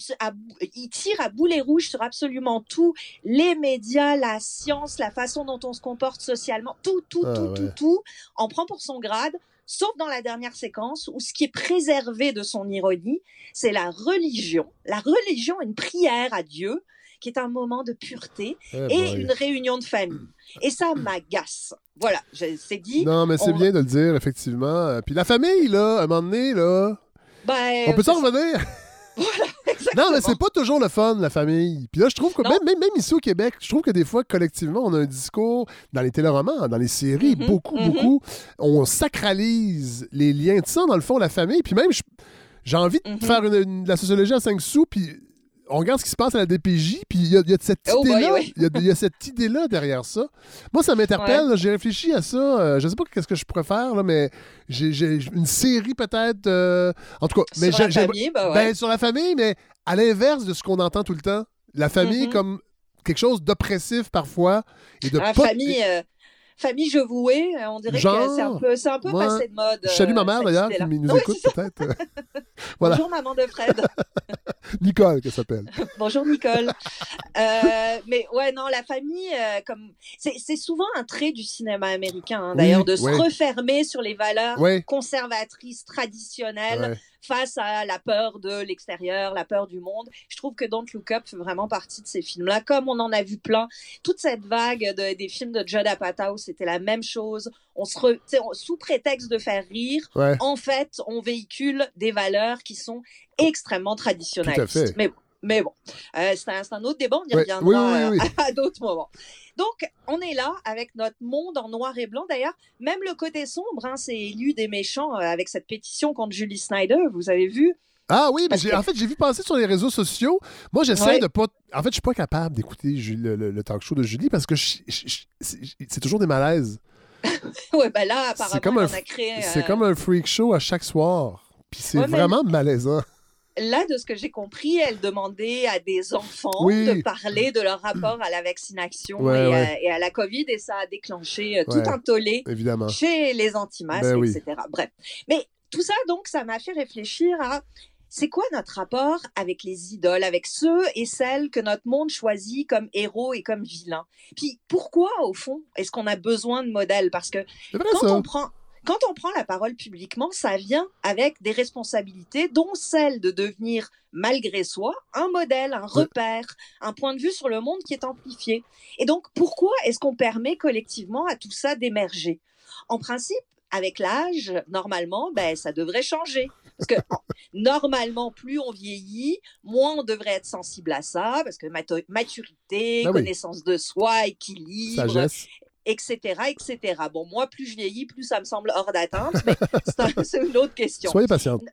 il tire à boulet rouge sur absolument tout. Les médias, la science, la façon dont on se comporte socialement, tout, tout, ah tout, tout, tout. On prend pour son grade. Sauf dans la dernière séquence où ce qui est préservé de son ironie, c'est la religion. La religion, une prière à Dieu, qui est un moment de pureté eh et une réunion de famille. Et ça m'agace. Voilà, c'est dit. Non, mais c'est bien de le dire, effectivement. Puis la famille, là, à un moment donné, là. Ben, on peut s'en revenir? Voilà, exactement. Non, mais c'est pas toujours le fun, la famille. Puis là, je trouve que même, même, ici au Québec, je trouve que des fois, collectivement, on a un discours dans les téléromans, dans les séries, mm-hmm, beaucoup, mm-hmm. beaucoup. On sacralise les liens de ça, dans le fond, la famille. Puis même, j'ai envie de mm-hmm. faire une, la sociologie à 5 sous, puis on regarde ce qui se passe à la DPJ, puis il y, a cette oh, idée-là. Il y, a cette idée-là derrière ça. Moi, ça m'interpelle. J'ai réfléchi à ça. Euh, je sais pas qu'est-ce que je pourrais faire, là, mais j'ai une série peut-être. Euh, en tout cas, mais sur la famille, ben, ben, sur la famille, mais à l'inverse de ce qu'on entend tout le temps. La famille mm-hmm. comme quelque chose d'oppressif parfois et de la famille. Euh, famille je vouais, on dirait que c'est un peu, c'est un peu passé de mode. Je salue ma mère d'ailleurs qui nous écoute peut-être. Bonjour maman de Fred. Nicole, qu'elle s'appelle. Bonjour Nicole. Euh, mais ouais, non, la famille, euh, comme c'est souvent un trait du cinéma américain, hein, d'ailleurs, de se refermer sur les valeurs conservatrices, traditionnelles. Face à la peur de l'extérieur, la peur du monde. Je trouve que Don't Look Up fait vraiment partie de ces films-là, comme on en a vu plein. Toute cette vague des films de Judd Apatow, c'était la même chose. On se sous prétexte de faire rire, en fait, on véhicule des valeurs qui sont extrêmement traditionnalistes. Mais, mais bon, euh, c'est un, autre débat, on y reviendra à, d'autres moments. Donc, on est là avec notre monde en noir et blanc. D'ailleurs, même le côté sombre, hein, c'est élu des méchants euh, avec cette pétition contre Julie Snyder, vous avez vu? Ah oui, mais en fait, j'ai vu passer sur les réseaux sociaux. Moi, j'essaie de pas. En fait, je suis pas capable d'écouter le, talk show de Julie parce que c'est toujours des malaises. ouais, ben là, apparemment, on a créé. C'est comme un freak show à chaque soir. Puis c'est vraiment malaisant là, de ce que j'ai compris, elle demandait à des enfants de parler de leur rapport à la vaccination et, À, la COVID, et ça a déclenché euh, tout un tollé chez les anti-masques, ben etc. Bref. Mais tout ça, donc, ça m'a fait réfléchir à c'est quoi notre rapport avec les idoles, avec ceux et celles que notre monde choisit comme héros et comme vilains? Puis pourquoi, au fond, est-ce qu'on a besoin de modèles? Parce que quand on prend quand on prend la parole publiquement, ça vient avec des responsabilités, dont celle de devenir, malgré soi, un modèle, un repère, un point de vue sur le monde qui est amplifié. Et donc, pourquoi est-ce qu'on permet collectivement à tout ça d'émerger? En principe, avec l'âge, normalement, ben, ça devrait changer. Parce que normalement, plus on vieillit, moins on devrait être sensible à ça, parce que maturité, ben connaissance de soi, équilibre, etc., etc. Bon, moi, plus je vieillis, plus ça me semble hors d'atteinte, mais c'est une autre question. Soyez patiente.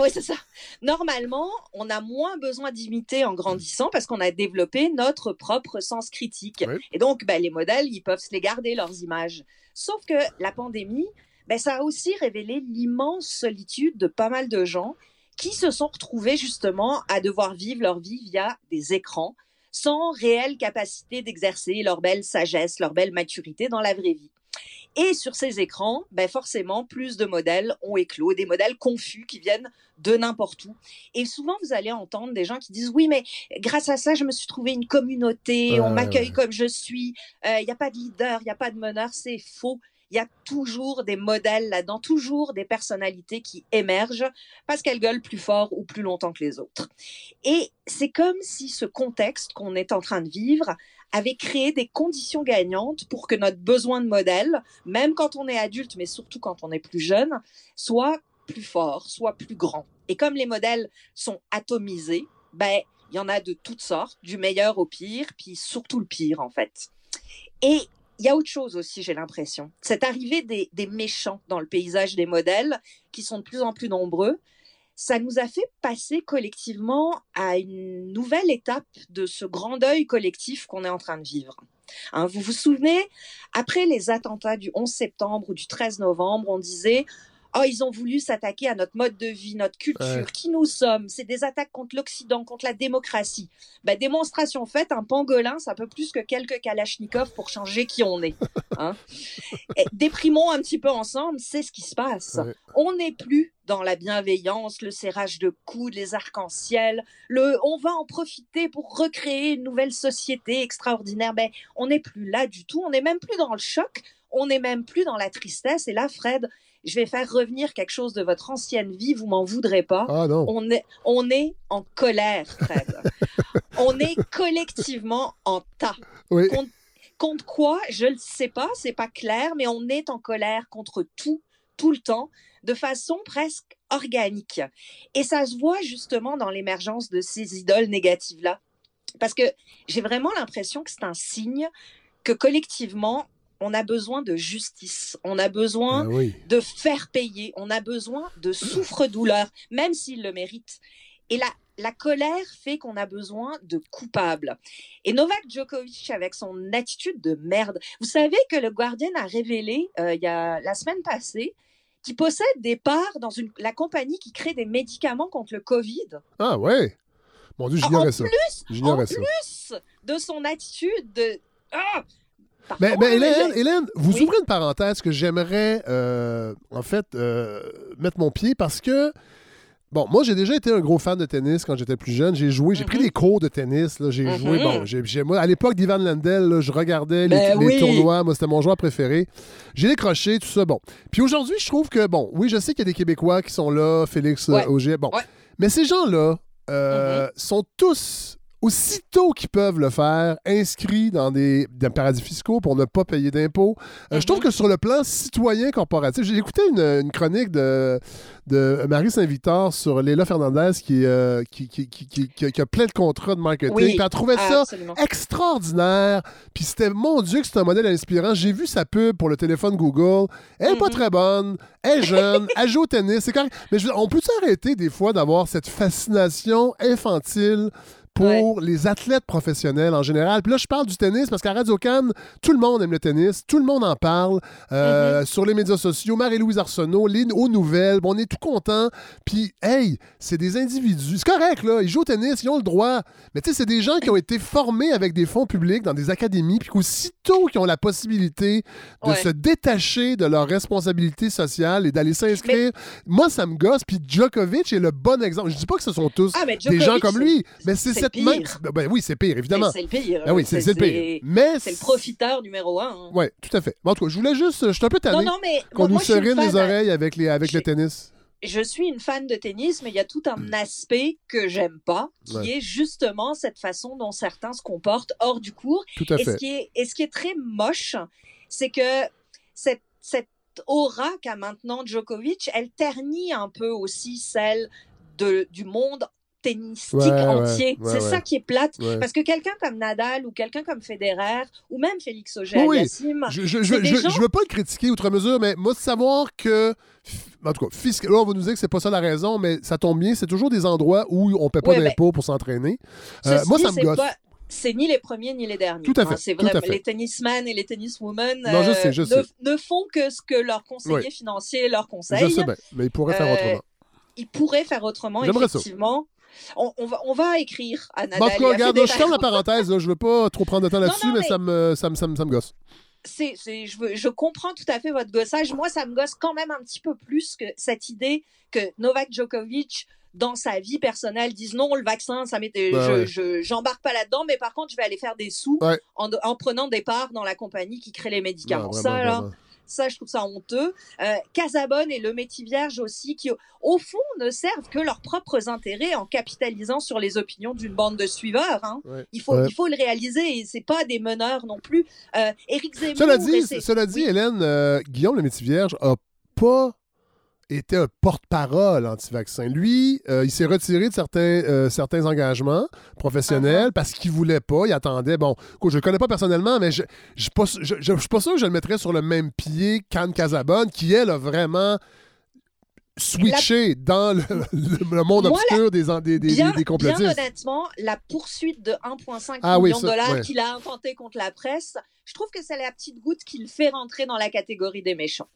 Oui, c'est ça. Normalement, on a moins besoin d'imiter en grandissant parce qu'on a développé notre propre sens critique. Et donc, ben, les modèles, ils peuvent se les garder, leurs images. Sauf que la pandémie, ben, ça a aussi révélé l'immense solitude de pas mal de gens qui se sont retrouvés justement à devoir vivre leur vie via des écrans, sans réelle capacité d'exercer leur belle sagesse, leur belle maturité dans la vraie vie. Et sur ces écrans, ben forcément, plus de modèles ont éclos, des modèles confus qui viennent de n'importe où. Et souvent, vous allez entendre des gens qui disent oui, mais grâce à ça, je me suis trouvé une communauté, on m'accueille comme je suis, il euh, n'y a pas de leader, il n'y a pas de meneur, c'est faux. Il y a toujours des modèles là-dedans, toujours des personnalités qui émergent parce qu'elles gueulent plus fort ou plus longtemps que les autres. Et c'est comme si ce contexte qu'on est en train de vivre avait créé des conditions gagnantes pour que notre besoin de modèle, même quand on est adulte, mais surtout quand on est plus jeune, soit plus fort, soit plus grand. Et comme les modèles sont atomisés, ben, il y en a de toutes sortes, du meilleur au pire, puis surtout le pire, en fait. Et il y a autre chose aussi, j'ai l'impression. Cette arrivée des, méchants dans le paysage des modèles, qui sont de plus en plus nombreux, ça nous a fait passer collectivement à une nouvelle étape de ce grand deuil collectif qu'on est en train de vivre. Hein, vous vous souvenez, après les attentats du 11 septembre ou du 13 novembre, on disait oh, ils ont voulu s'attaquer à notre mode de vie, notre culture, qui nous sommes. C'est des attaques contre l'Occident, contre la démocratie. Ben, démonstration faite, un pangolin, ça peut plus que quelques kalachnikovs pour changer qui on est. Hein. déprimons un petit peu ensemble, c'est ce qui se passe. On n'est plus dans la bienveillance, le serrage de coudes, les arcs-en-ciel, le on va en profiter pour recréer une nouvelle société extraordinaire. Ben, on n'est plus là du tout, on n'est même plus dans le choc, on n'est même plus dans la tristesse. Et là, Fred, je vais faire revenir quelque chose de votre ancienne vie, vous m'en voudrez pas. Ah non. On est, on est en colère, Fred. on est collectivement en tas. Oui. Contre, quoi Je ne sais pas, c'est pas clair, mais on est en colère contre tout, tout le temps, de façon presque organique. Et ça se voit justement dans l'émergence de ces idoles négatives-là. Parce que j'ai vraiment l'impression que c'est un signe que collectivement, on a besoin de justice, on a besoin ben de faire payer, on a besoin de souffre-douleur, même s'il le mérite. Et la, la colère fait qu'on a besoin de coupables. Et Novak Djokovic, avec son attitude de merde, vous savez que le Guardian a révélé euh, il y a la semaine passée qu'il possède des parts dans une, la compagnie qui crée des médicaments contre le Covid. Ah ouais. Mon Dieu, j'ignorais ça. Plus, en plus de son attitude de ah, ben, ben, Hélène, vous ouvrez une parenthèse que j'aimerais, euh, en fait, euh, mettre mon pied parce que, bon, moi, j'ai déjà été un gros fan de tennis quand j'étais plus jeune. J'ai joué, j'ai pris mm-hmm. des cours de tennis. J'ai mm-hmm. joué, bon, j'ai, moi, à l'époque d'Ivan Lendl, je regardais les, ben tournois. Moi, c'était mon joueur préféré. J'ai décroché, tout ça, bon. Puis aujourd'hui, je trouve que, bon, oui, je sais qu'il y a des Québécois qui sont là, Félix euh, Auger, bon. Mais ces gens-là mm-hmm. sont tous aussitôt qu'ils peuvent le faire, inscrits dans des, paradis fiscaux pour ne pas payer d'impôts. Euh, je trouve mhm. que sur le plan citoyen corporatif, j'ai écouté une, chronique de, de Marie Saint-Victor sur Léla Fernandez qui, euh, qui, qui, qui, a plein de contrats de marketing. Oui, elle trouvait ça extraordinaire. Puis c'était, mon Dieu, que c'est un modèle inspirant. J'ai vu sa pub pour le téléphone Google. Elle n'est pas mhm. très bonne. Elle est jeune. elle joue au tennis. C'est Mais on peut s'arrêter des fois d'avoir cette fascination infantile pour les athlètes professionnels en général. Puis là, je parle du tennis parce qu'à Radio Cannes, tout le monde aime le tennis, tout le monde en parle euh, mm-hmm. sur les médias sociaux. Marie-Louise Arsenault, les aux nouvelles, bon, on est tout content. Puis, hey, c'est des individus. C'est correct, là, ils jouent au tennis, ils ont le droit. Mais tu sais, c'est des gens qui ont été formés avec des fonds publics dans des académies, puis qu'ils ont la possibilité de se détacher de leurs responsabilités sociales et d'aller s'inscrire, moi, ça me gosse. Puis Djokovic est le bon exemple. Je dis pas que ce sont tous ah, des gens comme lui, mais c'est ben oui, c'est pire, évidemment. C'est le pire. Ben oui, c'est le pire. Mais c'est le profiteur numéro un. Hein. Oui, tout à fait. en tout cas, je voulais juste. Je suis un peu tanné qu'on nous serine les oreilles avec, les, avec le tennis. Je suis une fan de tennis, mais il y a tout un hmm. aspect que j'aime pas, qui est justement cette façon dont certains se comportent hors du cours. Tout à et fait. Ce qui est, et ce qui est très moche, c'est que cette, cette aura qu'a maintenant Djokovic, elle ternit un peu aussi celle de, du monde tennistique entier. c'est ça qui est plate. Parce que quelqu'un comme Nadal ou quelqu'un comme Federer ou même Félix Auger oui, je, je, je, veux pas le critiquer outre mesure, mais moi, savoir que. En tout cas, là, on va nous dire que c'est pas ça la raison, mais ça tombe bien. C'est toujours des endroits où on paie pas d'impôts pour s'entraîner. Euh, moi, ça me gosse. c'est ni les premiers ni les derniers. Tout à fait. c'est vrai. Les tennisman et les tenniswomen euh, ne, font que ce que leurs conseillers financiers leur conseillent. Je sais bien, mais ils pourraient faire euh, autrement. Ils pourraient faire autrement, effectivement. On, va, on, va, écrire à Nadal. Bon, en regarde, je ferme la parenthèse. Là, je veux pas trop prendre de temps là-dessus, mais, ça, me, ça, me, ça, me, ça me gosse. C'est, je, je, comprends tout à fait votre gossage. Moi, ça me gosse quand même un petit peu plus que cette idée que Novak Djokovic, dans sa vie personnelle, dise non, le vaccin, ça m'était, bah je, j'embarque pas là-dedans, mais par contre, je vais aller faire des sous en, en, prenant des parts dans la compagnie qui crée les médicaments. ça, Ça, je trouve ça honteux. Euh, Casabonne et le Métis Vierge aussi, qui au fond ne servent que leurs propres intérêts en capitalisant sur les opinions d'une bande de suiveurs. Hein. Il, faut, il faut le réaliser. Et c'est pas des meneurs non plus. Euh, Éric Zemmour. Cela dit, cela dit Hélène, euh, Guillaume le Métis Vierge a pas était un porte-parole anti-vaccin. Lui, euh, il s'est retiré de certains, euh, certains engagements professionnels uh-huh. parce qu'il voulait pas, il attendait. Bon, je le connais pas personnellement, mais je ne suis pas, sûr que je le mettrais sur le même pied qu'Anne Casabonne, qui, elle, a vraiment switché dans le, monde obscur des, des, des, complotistes. Bien honnêtement, la poursuite de 1,5 ah million de dollars qu'il a intenté contre la presse, je trouve que c'est la petite goutte qui le fait rentrer dans la catégorie des méchants.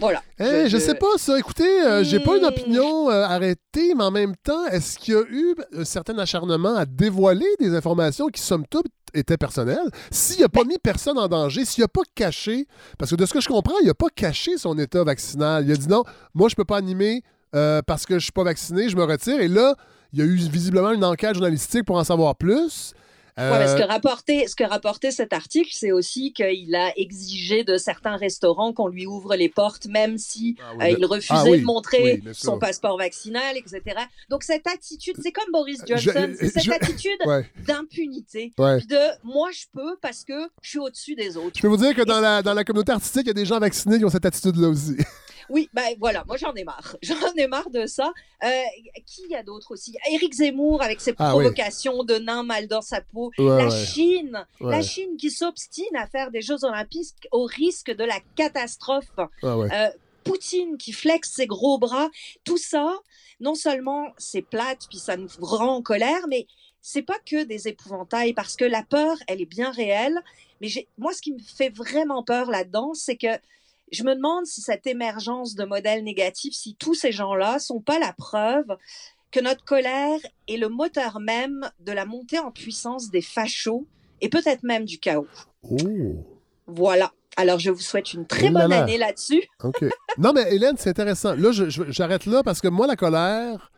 Voilà. Eh, je, sais pas ça. Écoutez, euh, j'ai pas une hmm. opinion euh, arrêtée, mais en même temps, est-ce qu'il y a eu un certain acharnement à dévoiler des informations qui, somme toute, étaient personnelles? S'il a pas ben mis personne en danger, s'il a pas caché, parce que de ce que je comprends, il a pas caché son état vaccinal. Il a dit non, moi, je peux pas animer euh, parce que je suis pas vacciné, je me retire. Et là, il y a eu visiblement une enquête journalistique pour en savoir plus ce, que euh, rapportait, ce que rapportait cet article, c'est aussi qu'il a exigé de certains restaurants qu'on lui ouvre les portes, même si ah euh, il refusait ah de montrer son passeport vaccinal, etc. Donc cette attitude, c'est comme Boris Johnson, cette attitude d'impunité, de moi je peux parce que je suis au-dessus des autres. Je peux vous dire que dans la, dans la communauté artistique, il y a des gens vaccinés qui ont cette attitude-là aussi. Oui, ben voilà, moi j'en ai marre. J'en ai marre de ça. Euh, qui y a d'autres aussi? Éric Zemmour avec ses ah provocations de nain mal dans sa peau. la Chine, la Chine qui s'obstine à faire des Jeux Olympiques au risque de la catastrophe. Euh, Poutine qui flexe ses gros bras. Tout ça, non seulement c'est plate, puis ça nous rend en colère, mais c'est pas que des épouvantails parce que la peur, elle est bien réelle. Mais moi, ce qui me fait vraiment peur là-dedans, c'est que je me demande si cette émergence de modèles négatifs, si tous ces gens-là sont pas la preuve que notre colère est le moteur même de la montée en puissance des fachos et peut-être même du chaos. Oh. Voilà. Alors, je vous souhaite une très bonne année là-dessus. OK. Non, mais Hélène, c'est intéressant. Là, j'arrête là parce que moi, la colère,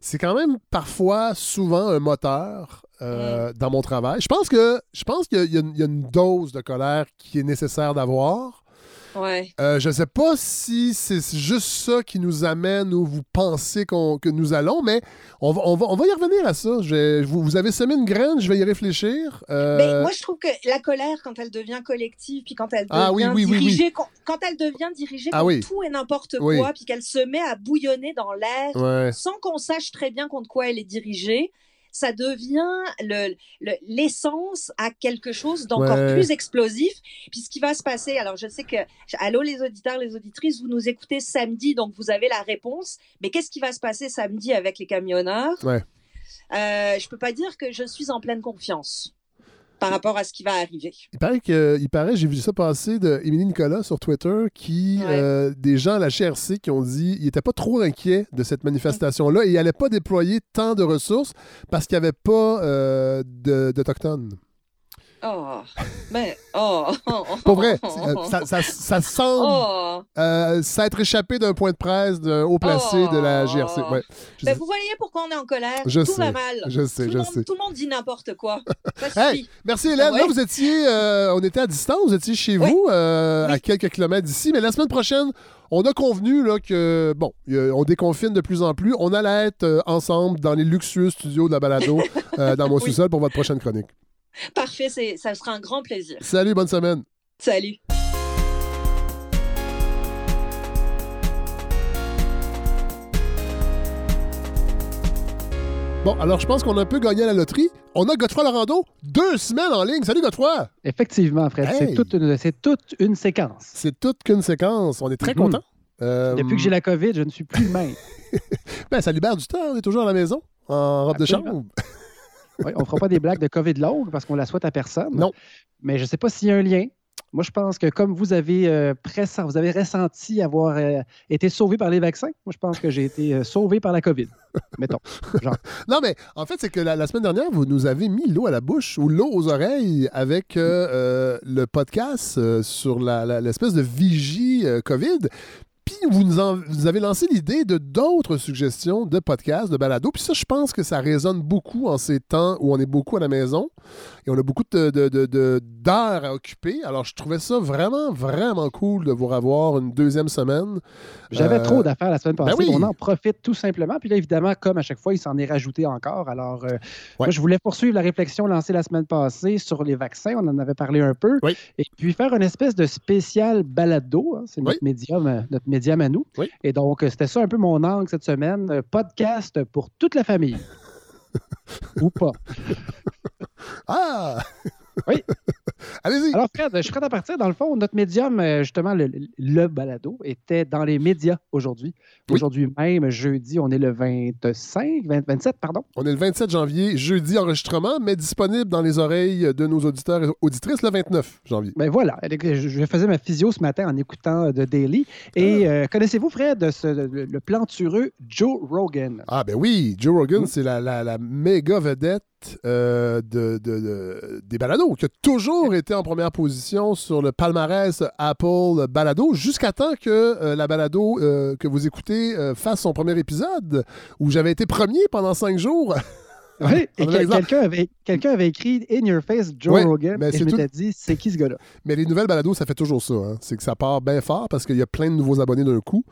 c'est quand même parfois, souvent, un moteur euh, mm. dans mon travail. Je pense que je pense qu'il y, a une dose de colère qui est nécessaire d'avoir. Ouais. Euh, je ne sais pas si c'est juste ça qui nous amène où vous pensez que nous allons, mais on va, on va, on va y revenir à ça. vous, avez semé une graine, je vais y réfléchir. Euh, mais moi, je trouve que la colère, quand elle devient collective, puis quand elle ah devient dirigée, quand, elle devient dirigée ah tout et n'importe quoi, puis qu'elle se met à bouillonner dans l'air sans qu'on sache très bien contre quoi elle est dirigée, ça devient l'essence à quelque chose d'encore plus explosif. Puis ce qui va se passer, alors je sais que, allô les auditeurs, les auditrices, vous nous écoutez samedi, donc vous avez la réponse. Mais qu'est-ce qui va se passer samedi avec les camionneurs? Ouais. euh, Je peux pas dire que je suis en pleine confiance par rapport à ce qui va arriver. Il paraît que, il paraît, j'ai vu ça passer de Émilie Nicolas sur Twitter, qui euh, des gens à la GRC qui ont dit qu'ils n'étaient pas trop inquiets de cette manifestation-là et ils n'allaient pas déployer tant de ressources parce qu'il n'y avait pas euh, d'Autochtones. Oh, mais oh. Pour vrai, euh, ça, ça, ça semble oh. euh, s'être échappé d'un point de presse d'un haut placé de la GRC. Ouais. Ben, vous voyez pourquoi on est en colère? Je tout va mal. Je sais, tout je sais. tout le monde dit n'importe quoi. hey, merci Hélène. Là, vous étiez, euh, on était à distance, vous étiez chez vous, à quelques kilomètres d'ici, mais la semaine prochaine, on a convenu là, que, bon, on déconfine de plus en plus. On allait être ensemble dans les luxueux studios de la balado dans mon sous-sol pour votre prochaine chronique. Parfait, ça sera un grand plaisir. Salut, bonne semaine. Salut. Bon, alors je pense qu'on a un peu gagné à la loterie. On a Godefroy Larando, deux semaines en ligne. Salut Godefroy! Effectivement, Fred, c'est toute, une séquence. C'est toute qu'une séquence. On est très content. Mm-hmm. contents. Depuis que j'ai la COVID, je ne suis plus le même. ben, ça libère du temps. On est toujours à la maison, en robe de chambre. Oui, on ne fera pas des blagues de COVID longue parce qu'on la souhaite à personne. Non. Mais je ne sais pas s'il y a un lien. Moi, je pense que comme vous avez, euh, vous avez ressenti avoir euh, été sauvé par les vaccins, moi, je pense que j'ai été euh, sauvé par la COVID. Mettons. non, mais en fait, c'est que la, semaine dernière, vous nous avez mis l'eau à la bouche ou l'eau aux oreilles avec le podcast sur l'espèce de vigie COVID. Vous nous, avez lancé l'idée de d'autres suggestions de podcasts, de balado. Puis ça, je pense que ça résonne beaucoup en ces temps où on est beaucoup à la maison. Et on a beaucoup d'heures de, de, à occuper. Alors, je trouvais ça vraiment, vraiment cool de vous revoir une deuxième semaine. J'avais trop d'affaires la semaine ben passée. On en profite tout simplement. Puis là, évidemment, comme à chaque fois, il s'en est rajouté encore. Alors, moi, je voulais poursuivre la réflexion lancée la semaine passée sur les vaccins. On en avait parlé un peu. Et puis faire une espèce de spécial balado. Hein. C'est notre, médium, notre médium à nous. Et donc, c'était ça un peu mon angle cette semaine. Podcast pour toute la famille. Ou pas. Ah! Oui. Allez-y. Alors, Fred, je suis prêt à partir. Dans le fond, notre médium, euh, justement, le, balado, était dans les médias aujourd'hui. Aujourd'hui même, jeudi, on est le 25, 27, pardon. On est le 27 janvier, jeudi enregistrement, mais disponible dans les oreilles de nos auditeurs et auditrices le 29 janvier. Ben voilà. Je faisais ma physio ce matin en écoutant The Daily. Et ah. euh, connaissez-vous, Fred, le, plantureux Joe Rogan? Ah, ben oui. Joe Rogan, c'est la, la méga vedette euh, de, des balados, qui a toujours été en première position sur le palmarès Apple Balado, jusqu'à temps que euh, la balado euh, que vous écoutez fasse son premier épisode, où j'avais été premier pendant cinq jours. Oui, et quelqu'un avait, avait, écrit In Your Face Joe Rogan et je m'étais dit, c'est qui ce gars-là? Mais les nouvelles balados, ça fait toujours ça. Hein. C'est que ça part bien fort parce qu'il y a plein de nouveaux abonnés d'un coup.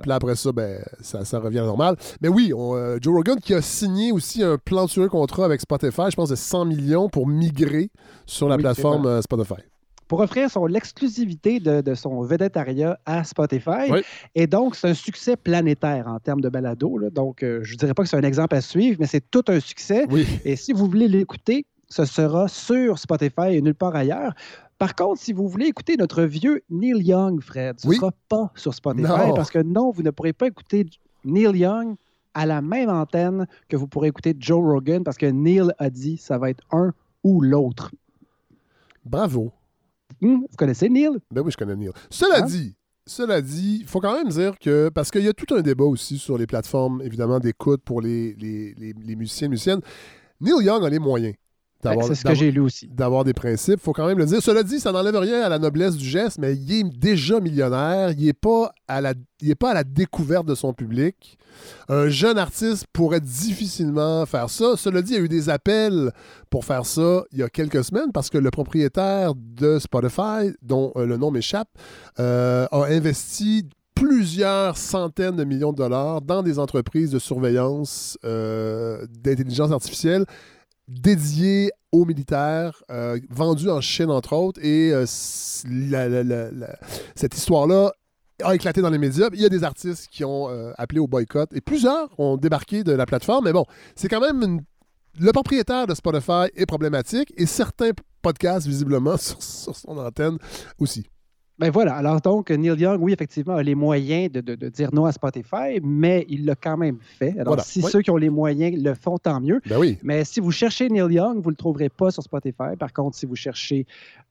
Puis là, après ça, ben, ça, ça revient normal. Mais oui, euh, Joe Rogan qui a signé aussi un plan de contrat avec Spotify, je pense de 100 millions pour migrer sur la plateforme euh, Spotify pour offrir son l'exclusivité de, son vedettariat à Spotify. Et donc, c'est un succès planétaire en termes de balado. Donc, euh, je ne dirais pas que c'est un exemple à suivre, mais c'est tout un succès. Et si vous voulez l'écouter, ce sera sur Spotify et nulle part ailleurs. Par contre, si vous voulez écouter notre vieux Neil Young, Fred, ce ne sera pas sur Spotify parce que non, vous ne pourrez pas écouter Neil Young à la même antenne que vous pourrez écouter Joe Rogan parce que Neil a dit ça va être un ou l'autre. Bravo. Hmm, vous connaissez Neil? Ben oui, je connais Neil. Cela ah. dit, cela dit, il faut quand même dire que, parce qu'il y a tout un débat aussi sur les plateformes, évidemment, d'écoute pour les, les, les, les musiciens musiciennes. Neil Young a les moyens. C'est ce que j'ai lu aussi. D'avoir des principes, il faut quand même le dire. Cela dit, ça n'enlève rien à la noblesse du geste, mais il est déjà millionnaire. Il n'est pas, à la, pas à la découverte de son public. Un jeune artiste pourrait difficilement faire ça. Cela dit, il y a eu des appels pour faire ça il y a quelques semaines parce que le propriétaire de Spotify, dont euh, le nom m'échappe, euh, a investi plusieurs centaines de millions de dollars dans des entreprises de surveillance euh, d'intelligence artificielle dédié aux militaires, euh, vendu en Chine, entre autres. Et euh, cette histoire-là a éclaté dans les médias. Il y a des artistes qui ont euh, appelé au boycott et plusieurs ont débarqué de la plateforme. Mais bon, c'est quand même le propriétaire de Spotify est problématique et certains podcasts, visiblement, sur son antenne aussi. Ben voilà. Alors donc, Neil Young, oui, effectivement, a les moyens de, dire non à Spotify, mais il l'a quand même fait. Alors, si ceux qui ont les moyens le font, tant mieux. Ben oui. Mais si vous cherchez Neil Young, vous ne le trouverez pas sur Spotify. Par contre, si vous cherchez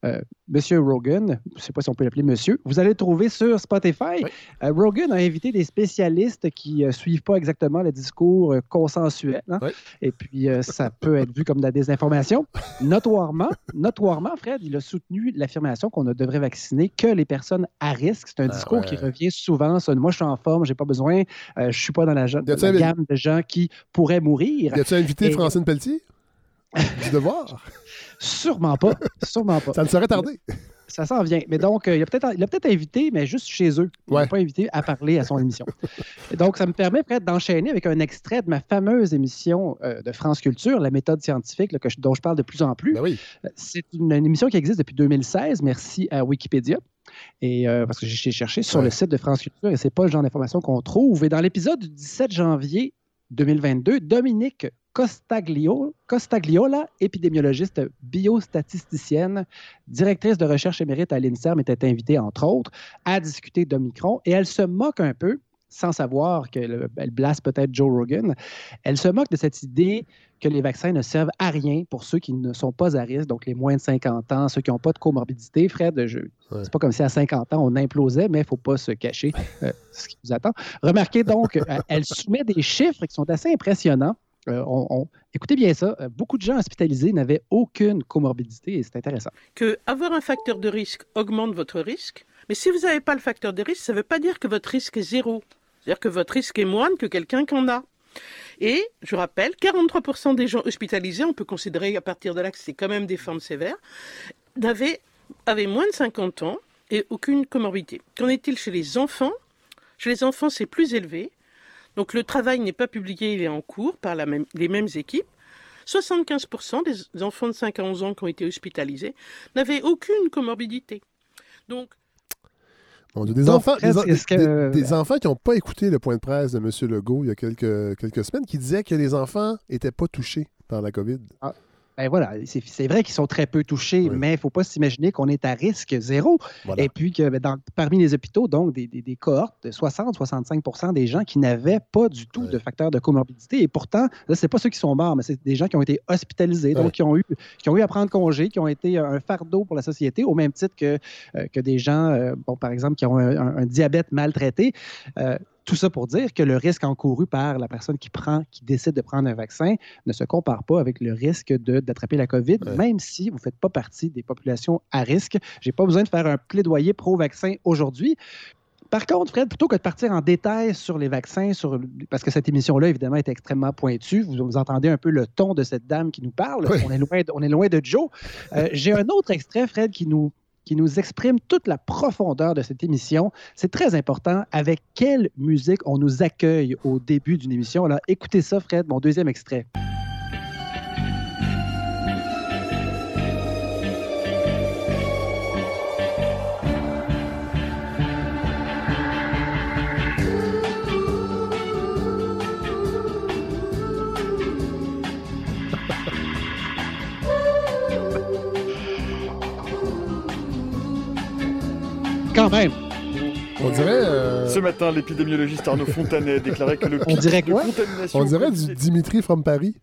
euh, Monsieur Rogan, je ne sais pas si on peut l'appeler Monsieur, vous allez le trouver sur Spotify. Euh, Rogan a invité des spécialistes qui ne euh, suivent pas exactement le discours consensuel. Hein. Et puis, ça peut être vu comme de la désinformation. Notoirement, notoirement, Fred, il a soutenu l'affirmation qu'on ne devrait vacciner que les personnes à risque. C'est un ben discours qui revient souvent. moi, je suis en forme, j'ai pas besoin, je suis pas dans la, gamme de gens qui pourraient mourir. Y a-tu invité Francine Pelletier? du devoir? Sûrement pas. Sûrement pas. Ça ne serait tardé. Ça s'en vient. Mais donc, euh, il a peut-être peut invité, mais juste chez eux. Il n'a pas invité à parler à son émission. donc, ça me permet peut-être d'enchaîner avec un extrait de ma fameuse émission euh, de France Culture, La méthode scientifique, dont je parle de plus en plus. Ben oui. Euh, c'est une, émission qui existe depuis 2016. Merci à Wikipédia. Et parce que j'ai cherché sur le site de France Culture et c'est pas le genre d'information qu'on trouve. Et dans l'épisode du 17 janvier 2022, Dominique Costagliola, épidémiologiste biostatisticienne, directrice de recherche émérite à l'INSERM, était invitée, entre autres, à discuter d'Omicron et elle se moque un peu sans savoir qu'elle blasse peut-être Joe Rogan, elle se moque de cette idée que les vaccins ne servent à rien pour ceux qui ne sont pas à risque, donc les moins de 50 ans, ceux qui n'ont pas de comorbidité. Fred, c'est pas comme si à 50 ans on implosait, mais il ne faut pas se cacher euh, ce qui nous attend. Remarquez donc, euh, elle soumet des chiffres qui sont assez impressionnants. Euh, écoutez bien ça, beaucoup de gens hospitalisés n'avaient aucune comorbidité et c'est intéressant. Que avoir un facteur de risque augmente votre risque, mais si vous n'avez pas le facteur de risque, ça ne veut pas dire que votre risque est zéro. C'est-à-dire que votre risque est moindre que quelqu'un qui en a. Et je rappelle, 43% des gens hospitalisés, on peut considérer à partir de là que c'est quand même des formes sévères, avaient, avaient moins de 50 ans et aucune comorbidité. Qu'en est-il chez les enfants? Chez les enfants, c'est plus élevé. Donc le travail n'est pas publié, il est en cours par les mêmes équipes. 75% des enfants de 5 à 11 ans qui ont été hospitalisés n'avaient aucune comorbidité. Donc, des, enfants, des, enfants qui n'ont pas écouté le point de presse de M. Legault il y a quelques, quelques semaines, qui disaient que les enfants n'étaient pas touchés par la COVID. Ah, ben voilà, c'est vrai qu'ils sont très peu touchés, mais il ne faut pas s'imaginer qu'on est à risque zéro. Et puis que ben, dans, parmi les hôpitaux, donc des, des, des cohortes de 60-65% des gens qui n'avaient pas du tout de facteur de comorbidité. Et pourtant, là, ce pas ceux qui sont morts, mais c'est des gens qui ont été hospitalisés, donc qui ont, eu, qui ont eu à prendre congé, qui ont été un fardeau pour la société, au même titre que, euh, que des gens, euh, bon, par exemple, qui ont un, diabète maltraité. Euh, tout ça pour dire que le risque encouru par la personne qui prend, qui décide de prendre un vaccin ne se compare pas avec le risque d'attraper la COVID, même si vous ne faites pas partie des populations à risque. Je n'ai pas besoin de faire un plaidoyer pro-vaccin aujourd'hui. Par contre, Fred, plutôt que de partir en détail sur les vaccins, sur, parce que cette émission-là, évidemment, est extrêmement pointue, vous, vous, entendez un peu le ton de cette dame qui nous parle. On, est loin, on est loin de Joe. Euh, j'ai un autre extrait, Fred, qui nous qui nous exprime toute la profondeur de cette émission. C'est très important avec quelle musique on nous accueille au début d'une émission. Alors, écoutez ça, Fred, mon deuxième extrait. On dirait. Euh, Ce matin, l'épidémiologiste Arnaud Fontanet déclarait que le On dirait quoi? On dirait du Dimitri from Paris.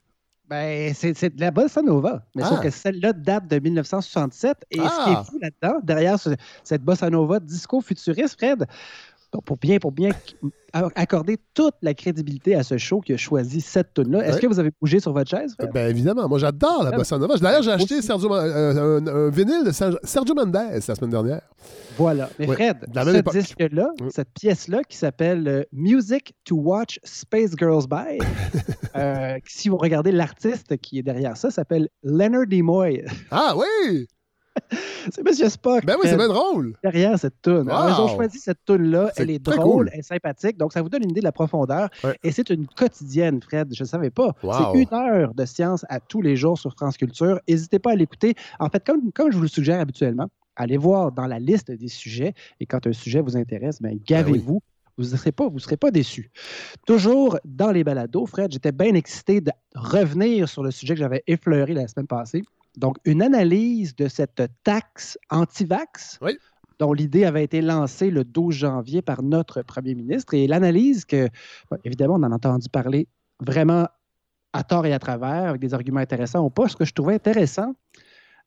Ben, c'est de la bossa nova. Mais sauf ah. que celle-là date de 1967. Et ce qui est ah. fou là-dedans, derrière cette bossa nova disco futuriste, Fred, pour bien, pour bien accorder toute la crédibilité à ce show qui a choisi cette tune-là. Est-ce que vous avez bougé sur votre chaise? Ben évidemment, moi j'adore la ah bossa nova. D'ailleurs, j'ai acheté Sergio, euh, un, vinyle de Sergio Mendes la semaine dernière. Voilà. Mais Fred, ce disque-là, cette pièce-là qui s'appelle euh, Music to Watch Space Girls By, euh, si vous regardez l'artiste qui est derrière ça, s'appelle Leonard Nimoy. Ah oui! c'est Monsieur Spock. Ben oui, c'est bien drôle. Derrière cette toune. Ils ont choisi cette toune-là. Elle est drôle, elle est sympathique. Donc, ça vous donne une idée de la profondeur. Et c'est une quotidienne, Fred. Je ne savais pas. C'est une heure de science à tous les jours sur France Culture. N'hésitez pas à l'écouter. En fait, comme, comme je vous le suggère habituellement, allez voir dans la liste des sujets. Et quand un sujet vous intéresse, ben, gavez-vous. vous ne serez pas, vous serez pas déçus. Toujours dans les balados, Fred, j'étais bien excité de revenir sur le sujet que j'avais effleuré la semaine passée. Donc, une analyse de cette taxe anti-vax, dont l'idée avait été lancée le 12 janvier par notre premier ministre. Et l'analyse que, évidemment, on en a entendu parler vraiment à tort et à travers, avec des arguments intéressants ou pas. Ce que je trouvais intéressant,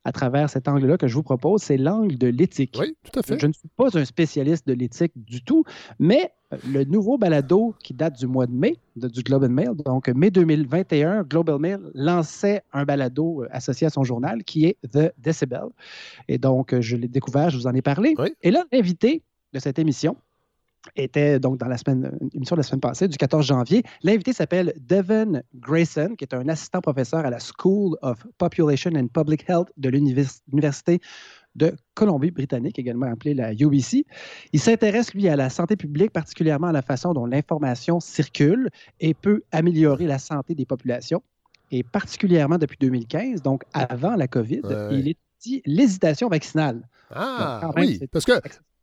à travers cet angle-là que je vous propose, c'est l'angle de l'éthique. Oui, tout à fait. Je ne suis pas un spécialiste de l'éthique du tout, mais euh, le nouveau balado qui date du mois de mai, du Global Mail, donc mai 2021, Global Mail lançait un balado euh, associé à son journal qui est The Decibel. Et donc, euh, je l'ai découvert, je vous en ai parlé. Et là, l'invité de cette émission, était donc dans la semaine, émission de la semaine passée, du 14 janvier. L'invité s'appelle Devin Grayson, qui est un assistant professeur à la School of Population and Public Health de l'Université de Colombie-Britannique, également appelée la UBC. Il s'intéresse, lui, à la santé publique, particulièrement à la façon dont l'information circule et peut améliorer la santé des populations. Et particulièrement depuis 2015, donc avant la COVID, il étudie l'hésitation vaccinale. Ah, oui, parce que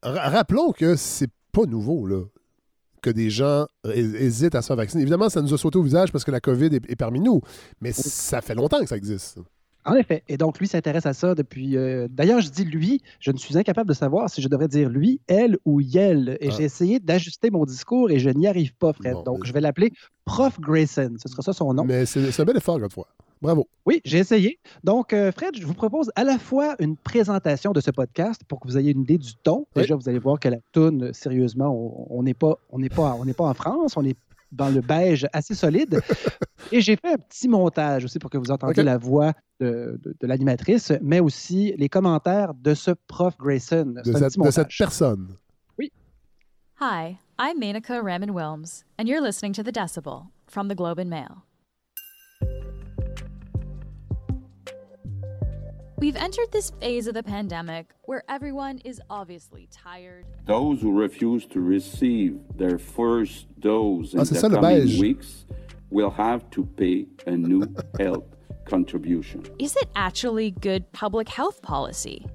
rappelons que c'est pas nouveau, là, que des gens hésitent à se faire vacciner. Évidemment, ça nous a sauté au visage parce que la COVID est, parmi nous, mais ça fait longtemps que ça existe. En effet. Et donc, lui s'intéresse à ça depuis. Euh, d'ailleurs, je dis lui, je ne suis incapable de savoir si je devrais dire lui, elle ou yel. Et ah. j'ai essayé d'ajuster mon discours et je n'y arrive pas, Fred. donc, je vais l'appeler Prof Grayson. Ce sera ça son nom. Mais c'est un bel effort, fois. Bravo. Oui, j'ai essayé. Donc, euh, Fred, je vous propose à la fois une présentation de ce podcast pour que vous ayez une idée du ton. Déjà, vous allez voir que la toune, sérieusement, on n'est pas, on n'est pas, on n'est pas en France, on est dans le beige assez solide. Et j'ai fait un petit montage aussi pour que vous entendiez la voix de, l'animatrice, mais aussi les commentaires de ce prof Grayson. De, cette, de cette personne. Oui. Hi, I'm Menaka Raman Wilms, and you're listening to The Decibel from the Globe and Mail. We've entered this phase of the pandemic where everyone is obviously tired. Those who refuse to receive their first dose in Ah, the c'est ça, le coming beige. weeks will have to pay a new health contribution. Is it actually good public health policy?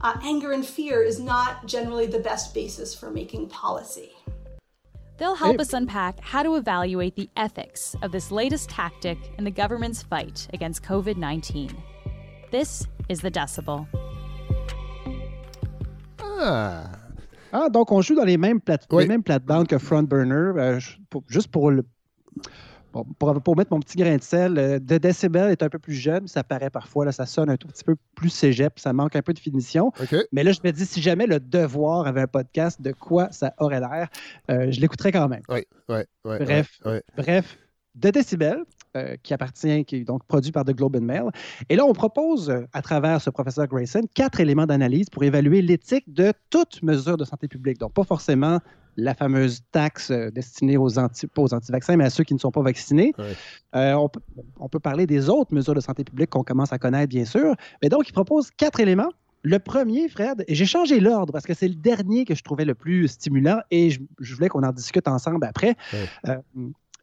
Uh, anger and fear is not generally the best basis for making policy. They'll help Hey. us unpack how to evaluate the ethics of this latest tactic in the government's fight against COVID 19. This is the Decibel. Ah! Ah, donc on joue dans les mêmes, plate- Oui. les mêmes plates-bandes que Frontburner. euh, je- pour- juste pour le. bon, pour, pour mettre mon petit grain de sel, euh, The Decibel est un peu plus jeune, ça paraît parfois, là, ça sonne un tout petit peu plus cégep, ça manque un peu de finition. OK. Mais là, je me dis, si jamais le Devoir avait un podcast, de quoi ça aurait l'air, euh, je l'écouterais quand même. Oui, oui, oui. Bref. Bref, The Decibel, euh, qui appartient, qui est donc produit par The Globe and Mail. Et là, on propose, euh, à travers ce professeur Grayson, quatre éléments d'analyse pour évaluer l'éthique de toute mesure de santé publique. Donc, pas forcément la fameuse taxe euh, destinée aux, anti, pas aux anti-vaccins, mais à ceux qui ne sont pas vaccinés. Euh, on, peut, on peut parler des autres mesures de santé publique qu'on commence à connaître, bien sûr. Mais donc, il propose quatre éléments. Le premier, Fred, et j'ai changé l'ordre parce que c'est le dernier que je trouvais le plus stimulant et je, je voulais qu'on en discute ensemble après.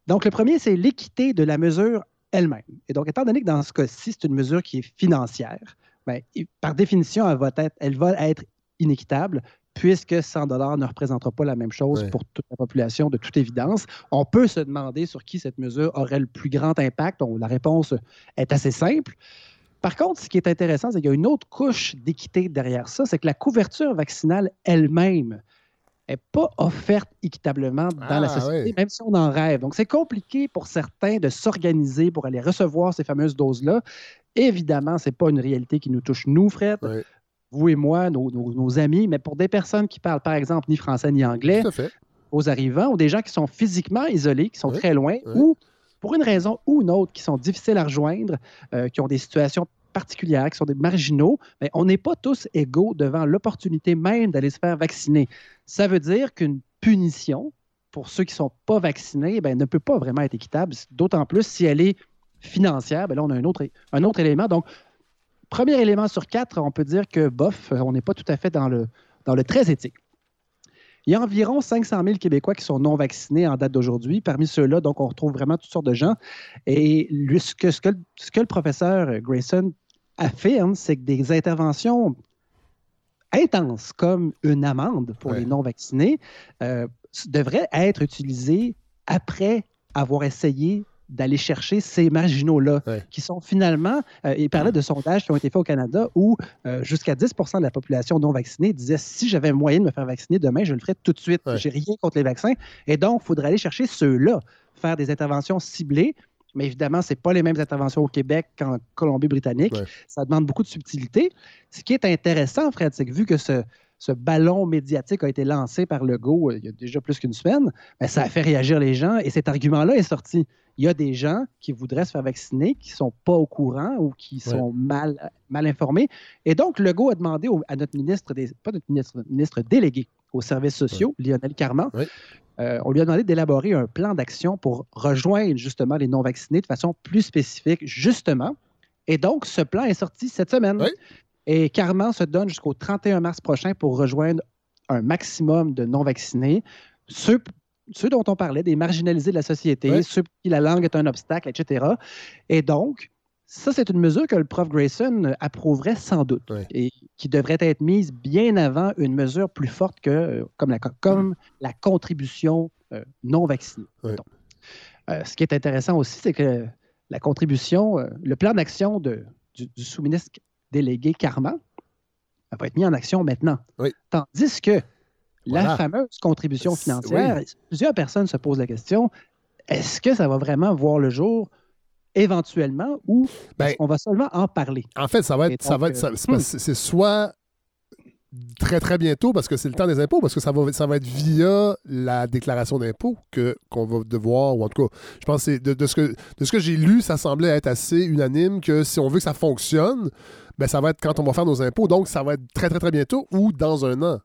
Donc, le premier, c'est l'équité de la mesure elle-même. Et donc, étant donné que dans ce cas-ci, c'est une mesure qui est financière, il- par définition, elle va être, elle va être inéquitable puisque 100 dollars ne représentera pas la même chose pour toute la population, de toute évidence. On peut se demander sur qui cette mesure aurait le plus grand impact. On- la réponse est assez simple. Par contre, ce qui est intéressant, c'est qu'il y a une autre couche d'équité derrière ça, c'est que la couverture vaccinale elle-même n'est pas offerte équitablement dans Ah, la société, ouais. même si on en rêve. Donc, c'est compliqué pour certains de s'organiser pour aller recevoir ces fameuses doses-là. Évidemment, ce n'est pas une réalité qui nous touche, nous, Fred, vous et moi, nos, nos- nos amis, mais pour des personnes qui parlent, par exemple, ni français ni anglais, aux arrivants, ou des gens qui sont physiquement isolés, qui sont Oui, très loin, oui. ou pour une raison ou une autre, qui sont difficiles à rejoindre, euh, qui ont des situations particulières, qui sont des marginaux, mais on n'est pas tous égaux devant l'opportunité même d'aller se faire vacciner. Ça veut dire qu'une punition pour ceux qui ne sont pas vaccinés ben, ne peut pas vraiment être équitable, d'autant plus si elle est financière. Ben là, on a un autre, un autre élément. Donc, premier élément sur quatre, on peut dire que, bof, on n'est pas tout à fait dans le, dans le très éthique. Il y a environ 500 000 Québécois qui sont non vaccinés en date d'aujourd'hui. Parmi ceux-là, donc, on retrouve vraiment toutes sortes de gens. Et ce, que, ce, que, ce que le professeur Grayson affirme, c'est que des interventions intenses, comme une amende pour Ouais. les non-vaccinés, euh, devraient être utilisées après avoir essayé d'aller chercher ces marginaux-là, Ouais. qui sont finalement, euh, il parlait de sondages qui ont été faits au Canada où euh, jusqu'à 10% de la population non vaccinée disait si j'avais moyen de me faire vacciner demain, je le ferais tout de suite. Ouais. J'ai rien contre les vaccins. Et donc, il faudrait aller chercher ceux-là, faire des interventions ciblées. Mais évidemment, ce pas les mêmes interventions au Québec qu'en Colombie-Britannique. Ouais. Ça demande beaucoup de subtilité. Ce qui est intéressant, Fred, c'est que vu que ce, ce ballon médiatique a été lancé par Legault euh, il y a déjà plus qu'une semaine, ben, ça a fait réagir les gens et cet argument-là est sorti. Il y a des gens qui voudraient se faire vacciner, qui ne sont pas au courant ou qui sont mal, mal informés. Et donc, Legault a demandé au- à notre ministre, des, pas notre ministre, notre ministre délégué aux services sociaux, Lionel Carman. Euh, on lui a demandé d'élaborer un plan d'action pour rejoindre justement les non-vaccinés de façon plus spécifique, justement. Et donc, ce plan est sorti cette semaine. Oui. Et Carman se donne jusqu'au 31 mars prochain pour rejoindre un maximum de non-vaccinés. Ceux, ceux dont on parlait, des marginalisés de la société, Oui. ceux pour qui la langue est un obstacle, etc. Et donc, ça, c'est une mesure que le prof Grayson approuverait sans doute Oui. et qui devrait être mise bien avant une mesure plus forte que euh, comme la, comme la contribution euh, non vaccinée. Oui. Euh, ce qui est intéressant aussi, c'est que la contribution, euh, le plan d'action du, du sous-ministre délégué Carman elle va être mis en action maintenant. Oui. Tandis que Voilà. la fameuse contribution financière, plusieurs personnes se posent la question est-ce que ça va vraiment voir le jour éventuellement ou Ben, qu'on va seulement en parler? En fait, ça va être, ça va être, euh, c'est soit très très bientôt parce que c'est le temps des impôts parce que ça va ça va être via la déclaration d'impôts que qu'on va devoir ou en tout cas je pense que c'est de, de ce que de ce que j'ai lu ça semblait être assez unanime que si on veut que ça fonctionne ben ça va être quand on va faire nos impôts donc ça va être très très très bientôt ou dans un an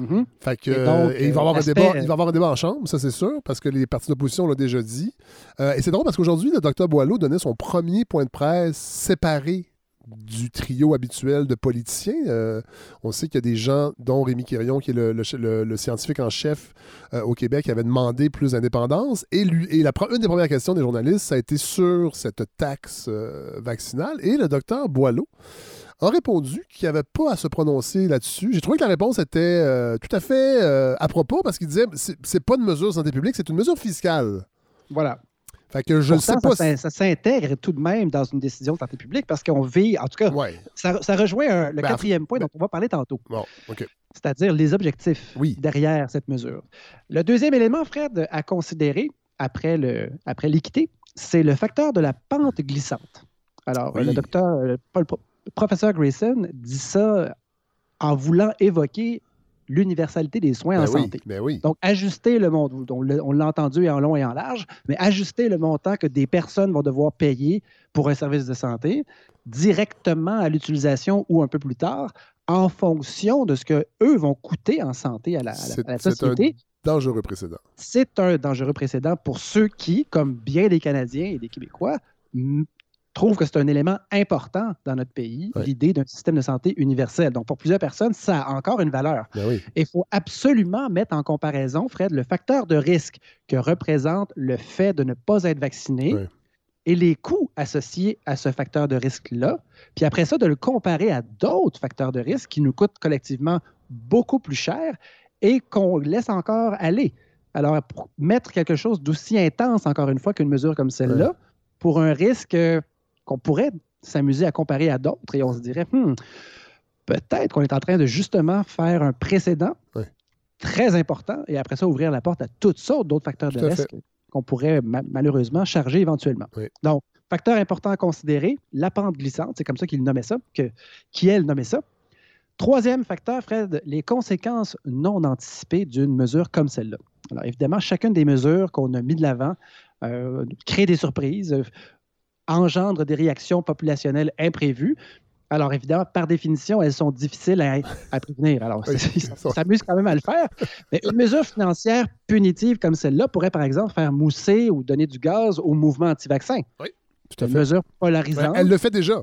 Mhm. Fait que, donc, il, va avoir un débat, il va avoir un débat en chambre, ça c'est sûr, parce que les partis d'opposition l'ont déjà dit. et c'est drôle parce qu'aujourd'hui, le docteur Boileau donnait son premier point de presse séparé du trio habituel de politiciens. Euh, on sait qu'il y a des gens, dont Rémi Quirion, qui est le, scientifique en chef euh, au Québec, qui avait demandé plus d'indépendance. Et, lui, et la, une des premières questions des journalistes, ça a été sur cette taxe euh, vaccinale. Et le docteur Boileau a répondu qu'il n'y avait pas à se prononcer là-dessus. J'ai trouvé que la réponse était tout à fait à propos parce qu'il disait c'est pas une mesure de santé publique, c'est une mesure fiscale. Voilà. Fait que je sais pas. Ça, s'intègre tout de même dans une décision de santé publique parce qu'on vit, en tout cas, ça, rejoint le ben, quatrième point dont on va parler tantôt. Bon, C'est-à-dire les objectifs derrière cette mesure. Le deuxième élément, Fred, à considérer après l'équité, après c'est le facteur de la pente glissante. Alors, le docteur, le professeur Grayson dit ça en voulant évoquer l'universalité des soins en ben santé. Ben oui. Donc, ajuster le montant, on l'a entendu en long et en large, mais ajuster le montant que des personnes vont devoir payer pour un service de santé directement à l'utilisation ou un peu plus tard, en fonction de ce que eux vont coûter en santé à la, à la société. C'est un dangereux précédent. C'est un dangereux précédent pour ceux qui, comme bien des Canadiens et des Québécois, trouve que c'est un élément important dans notre pays, l'idée d'un système de santé universel. Donc, pour plusieurs personnes, ça a encore une valeur. Ben il faut absolument mettre en comparaison, Fred, le facteur de risque que représente le fait de ne pas être vacciné et les coûts associés à ce facteur de risque-là. Puis après ça, de le comparer à d'autres facteurs de risque qui nous coûtent collectivement beaucoup plus cher et qu'on laisse encore aller. Alors, pour mettre quelque chose d'aussi intense, encore une fois, qu'une mesure comme celle-là, pour un risque qu'on pourrait s'amuser à comparer à d'autres et on se dirait, hmm, peut-être qu'on est en train de justement faire un précédent très important et après ça ouvrir la porte à toutes sortes d'autres facteurs de risque qu'on pourrait malheureusement charger éventuellement. Donc, facteur important à considérer, la pente glissante, c'est comme ça qu'il nommait ça, que, qui elle nommait ça. Troisième facteur, Fred, les conséquences non anticipées d'une mesure comme celle-là. Alors évidemment, chacune des mesures qu'on a mis de l'avant euh, crée des surprises, engendre des réactions populationnelles imprévues. Alors, évidemment, par définition, elles sont difficiles à, prévenir. Alors, ça s'amuse quand même à le faire. Mais une mesure financière punitive comme celle-là pourrait, par exemple, faire mousser ou donner du gaz au mouvement anti-vaccin. Oui, tout à une mesure polarisante. elle le fait déjà.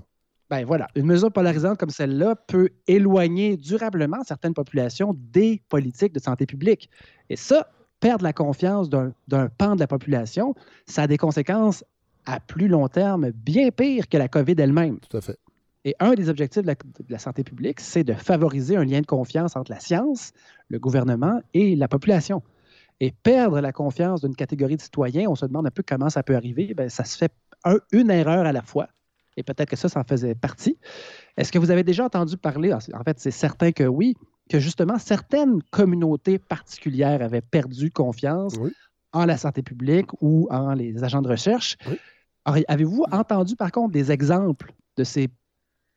Ben voilà, une mesure polarisante comme celle-là peut éloigner durablement certaines populations des politiques de santé publique. Et ça, perdre la confiance d'un pan de la population, ça a des conséquences à plus long terme bien pire que la COVID elle-même. Tout à fait. Et un des objectifs de la, santé publique, c'est de favoriser un lien de confiance entre la science, le gouvernement et la population. Et perdre la confiance d'une catégorie de citoyens, on se demande un peu comment ça peut arriver. Bien, ça se fait une erreur à la fois. Et peut-être que ça, ça en faisait partie. Est-ce que vous avez déjà entendu parler, en fait, c'est certain que oui, que justement certaines communautés particulières avaient perdu confiance en la santé publique ou en les agents de recherche? Oui. Avez-vous entendu par contre des exemples de ces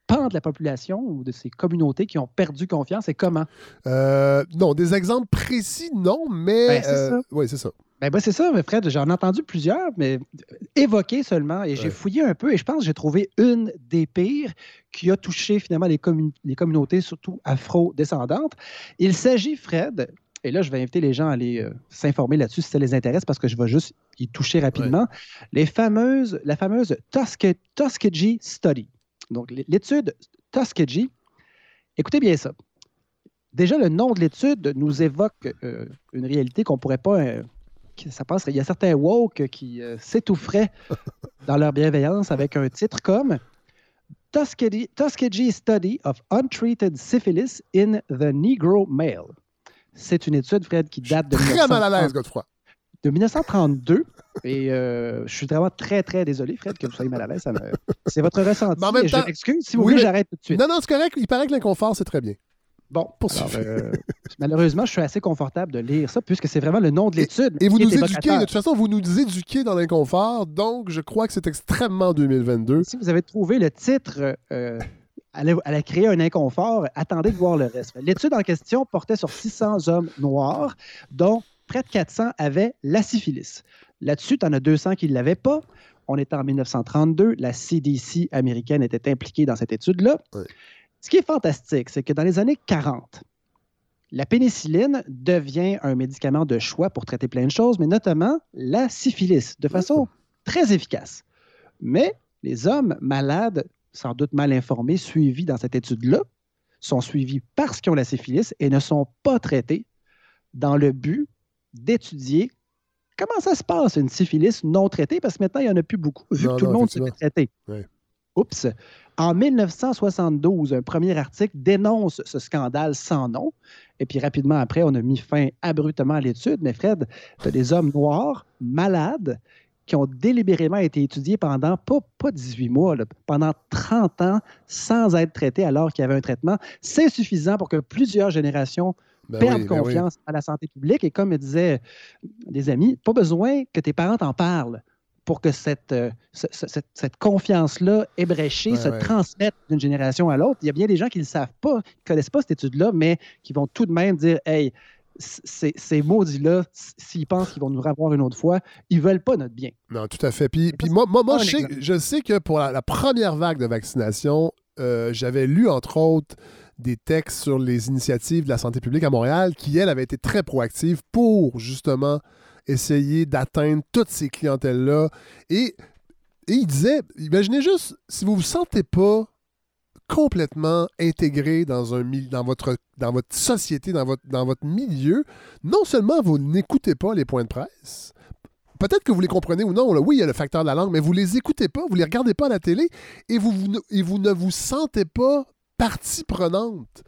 pans de la population ou de ces communautés qui ont perdu confiance et comment? Euh, non, des exemples précis, non, mais. Ben, c'est euh, ça. Oui, c'est ça. Ben, c'est ça, mais Fred, j'en ai entendu plusieurs, mais évoqués seulement, et j'ai fouillé un peu, et je pense que j'ai trouvé une des pires qui a touché finalement les, les communautés, surtout afro-descendantes. Il s'agit, Fred, et là, je vais inviter les gens à aller euh, s'informer là-dessus si ça les intéresse, parce que je vais juste y toucher rapidement. Les fameuses, la fameuse Tuskegee Study. Donc, l'étude Tuskegee, écoutez bien ça. Déjà, le nom de l'étude nous évoque euh, une réalité qu'on ne pourrait pas. Euh, ça passe, il y a certains woke qui s'étoufferaient dans leur bienveillance avec un titre comme Tuskegee, Tuskegee Study of Untreated Syphilis in the Negro Male. C'est une étude, Fred, qui date de. Très mal à l'aise, Godefroy. De 1932. Et euh, je suis vraiment très, très désolé, Fred, que vous soyez mal à l'aise. C'est votre ressenti. Mais je m'excuse. Si vous voulez, j'arrête tout de suite. Non, non, c'est correct. Il paraît que l'inconfort, c'est très bien. Bon, pour euh, malheureusement, je suis assez confortable de lire ça puisque c'est vraiment le nom de l'étude. Et, vous nous éduquez, de toute façon, vous nous éduquez dans l'inconfort, donc je crois que c'est extrêmement 2022. Si vous avez trouvé le titre euh, elle a, créé un inconfort. Attendez de voir le reste. L'étude en question portait sur 600 hommes noirs, dont près de 400 avaient la syphilis. Là-dessus, tu en as 200 qui ne l'avaient pas. On est en 1932. La CDC américaine était impliquée dans cette étude-là. Ce qui est fantastique, c'est que dans les années 40, la pénicilline devient un médicament de choix pour traiter plein de choses, mais notamment la syphilis, de façon très efficace. Mais les hommes malades, sans doute mal informés, suivis dans cette étude-là, sont suivis parce qu'ils ont la syphilis et ne sont pas traités dans le but d'étudier comment ça se passe, une syphilis non traitée, parce que maintenant, il n'y en a plus beaucoup, vu que tout le monde s'est traité. Oups. En 1972, un premier article dénonce ce scandale sans nom. Et puis rapidement après, on a mis fin abruptement à l'étude. Mais Fred, tu as des hommes noirs, malades, qui ont délibérément été étudiés pendant pas, pas 18 mois, pendant 30 ans sans être traités alors qu'il y avait un traitement. C'est suffisant pour que plusieurs générations ben perdent ben confiance à la santé publique. Et comme me disaient des amis, pas besoin que tes parents t'en parlent pour que cette, euh, cette, confiance-là ébréchée se transmette d'une génération à l'autre. Il y a bien des gens qui ne savent pas, qui ne connaissent pas cette étude-là, mais qui vont tout de même dire Hey, ces, maudits-là, s'ils pensent qu'ils vont nous revoir une autre fois, ils veulent pas notre bien. Non, tout à fait. Puis, puis moi, moi, je, sais, que pour la, première vague de vaccination, euh, j'avais lu, entre autres, des textes sur les initiatives de la santé publique à Montréal qui, elle, avaient été très proactives pour, justement, essayer d'atteindre toutes ces clientèles-là. Et, il disait, imaginez juste, si vous ne vous sentez pas complètement intégré dans, un, dans, votre, dans votre société, dans votre, dans votre milieu, non seulement vous n'écoutez pas les points de presse, peut-être que vous les comprenez ou non, oui, il y a le facteur de la langue, mais vous les écoutez pas, vous les regardez pas à la télé et vous, et vous ne vous sentez pas partie prenante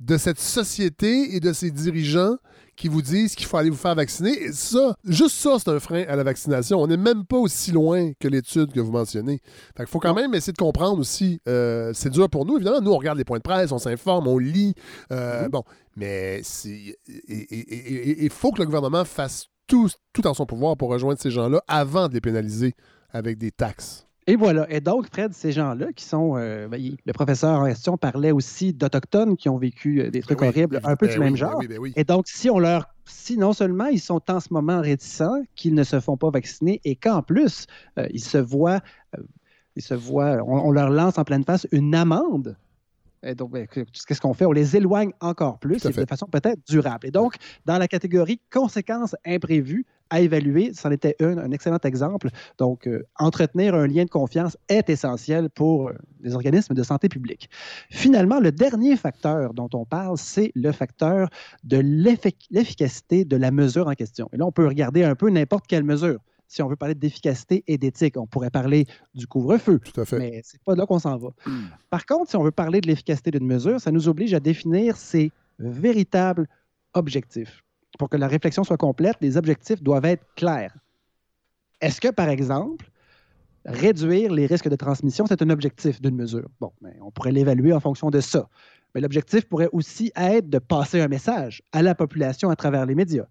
de cette société et de ses dirigeants qui vous disent qu'il faut aller vous faire vacciner. Et ça, juste ça, c'est un frein à la vaccination. On n'est même pas aussi loin que l'étude que vous mentionnez. Fait faut quand même essayer de comprendre aussi. Euh, c'est dur pour nous, évidemment. Nous, on regarde les points de presse, on s'informe, on lit. Euh, mm-hmm. Bon, mais il faut que le gouvernement fasse tout, tout en son pouvoir pour rejoindre ces gens-là avant de les pénaliser avec des taxes. Et voilà. Et donc, Fred, ces gens-là qui sont. Euh, ben, le professeur en question parlait aussi d'Autochtones qui ont vécu euh, des trucs ben horribles, un peu ben du même genre. et donc, si on leur. Si non seulement ils sont en ce moment réticents, qu'ils ne se font pas vacciner et qu'en plus, euh, ils se voient. ils se voient on, leur lance en pleine face une amende et donc, qu'est-ce qu'on fait? On les éloigne encore plus et de façon peut-être durable. Et donc, dans la catégorie conséquences imprévues, à évaluer. C'en était un, un excellent exemple. Donc, euh, entretenir un lien de confiance est essentiel pour euh, les organismes de santé publique. Finalement, le dernier facteur dont on parle, c'est le facteur de l'efficacité de la mesure en question. Et là, on peut regarder un peu n'importe quelle mesure. Si on veut parler d'efficacité et d'éthique, on pourrait parler du couvre-feu. Tout à fait. Mais c'est pas là qu'on s'en va. Hmm. Par contre, si on veut parler de l'efficacité d'une mesure, ça nous oblige à définir ses véritables objectifs pour que la réflexion soit complète, les objectifs doivent être clairs. Est-ce que, par exemple, réduire les risques de transmission, c'est un objectif d'une mesure? Bon, ben, on pourrait l'évaluer en fonction de ça. Mais l'objectif pourrait aussi être de passer un message à la population à travers les médias.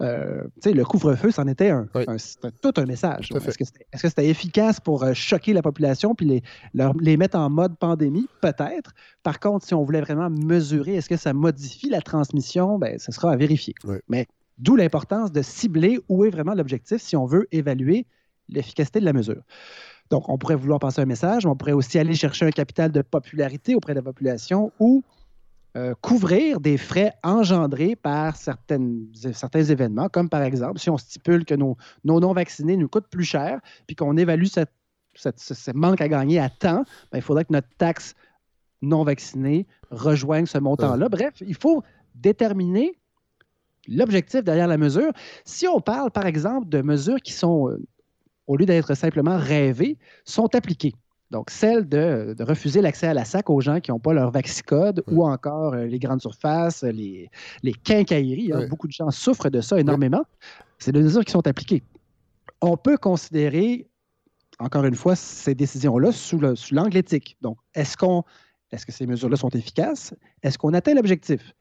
Euh, le couvre-feu, c'en était un. tout un message. Est-ce que c'était efficace pour euh, choquer la population puis les, les mettre en mode pandémie? Peut-être. Par contre, si on voulait vraiment mesurer, est-ce que ça modifie la transmission? Ben, ce sera à vérifier. Mais d'où l'importance de cibler où est vraiment l'objectif si on veut évaluer l'efficacité de la mesure. Donc, on pourrait vouloir passer un message, mais on pourrait aussi aller chercher un capital de popularité auprès de la population ou euh, couvrir des frais engendrés par certaines, certains événements, comme par exemple si on stipule que nos, non-vaccinés nous coûtent plus cher, puis qu'on évalue cette, ce manque à gagner à temps, ben, il faudrait que notre taxe non vaccinée rejoigne ce montant-là. Bref, il faut déterminer l'objectif derrière la mesure. Si on parle, par exemple, de mesures qui sont, euh, au lieu d'être simplement rêvées, sont appliquées. Donc, celle de, refuser l'accès à la SAC aux gens qui n'ont pas leur vaccicode ou encore euh, les grandes surfaces, les, les quincailleries. Hein. Beaucoup de gens souffrent de ça énormément. C'est des mesures qui sont appliquées. On peut considérer, encore une fois, ces décisions-là sous l'angle éthique. Donc, est-ce qu'on est-ce que ces mesures-là sont efficaces? Est-ce qu'on atteint l'objectif?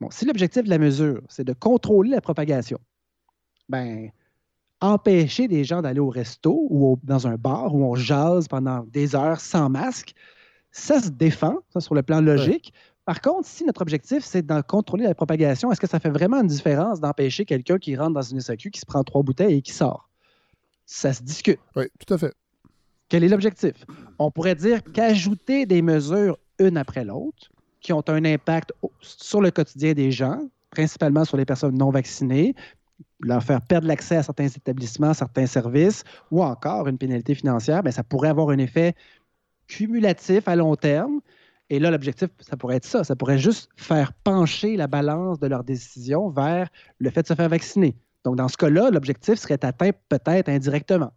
Bon, si l'objectif de la mesure, c'est de contrôler la propagation, ben, empêcher des gens d'aller au resto ou dans un bar où on jase pendant des heures sans masque, ça se défend, ça sur le plan logique. Par contre, si notre objectif, c'est de contrôler la propagation, est-ce que ça fait vraiment une différence d'empêcher quelqu'un qui rentre dans une SAQ, qui se prend trois bouteilles et qui sort? Ça se discute. Oui, tout à fait. Quel est l'objectif? On pourrait dire qu'ajouter des mesures une après l'autre, qui ont un impact sur le quotidien des gens, principalement sur les personnes non vaccinées, leur faire perdre l'accès à certains établissements, certains services, ou encore une pénalité financière, bien, ça pourrait avoir un effet cumulatif à long terme. Et là, l'objectif, ça pourrait être ça. Ça pourrait juste faire pencher la balance de leur décision vers le fait de se faire vacciner. Donc, dans ce cas-là, l'objectif serait atteint peut-être indirectement.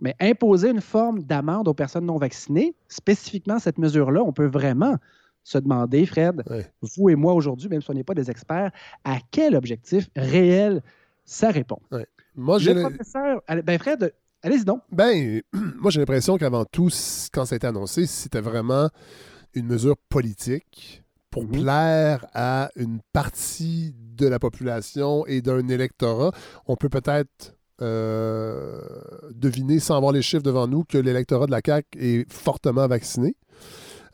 Mais imposer une forme d'amende aux personnes non vaccinées, spécifiquement cette mesure-là, on peut vraiment se demander, Fred, vous et moi aujourd'hui, même si on n'est pas des experts, à quel objectif réel ça répond. Moi, j'ai le professeur, ben Fred, allez-y donc. Ben, moi j'ai l'impression qu'avant tout, quand ça a été annoncé, c'était vraiment une mesure politique pour mhm. plaire à une partie de la population et d'un électorat. On peut peut-être euh, deviner, sans avoir les chiffres devant nous, que l'électorat de la CAQ est fortement vacciné.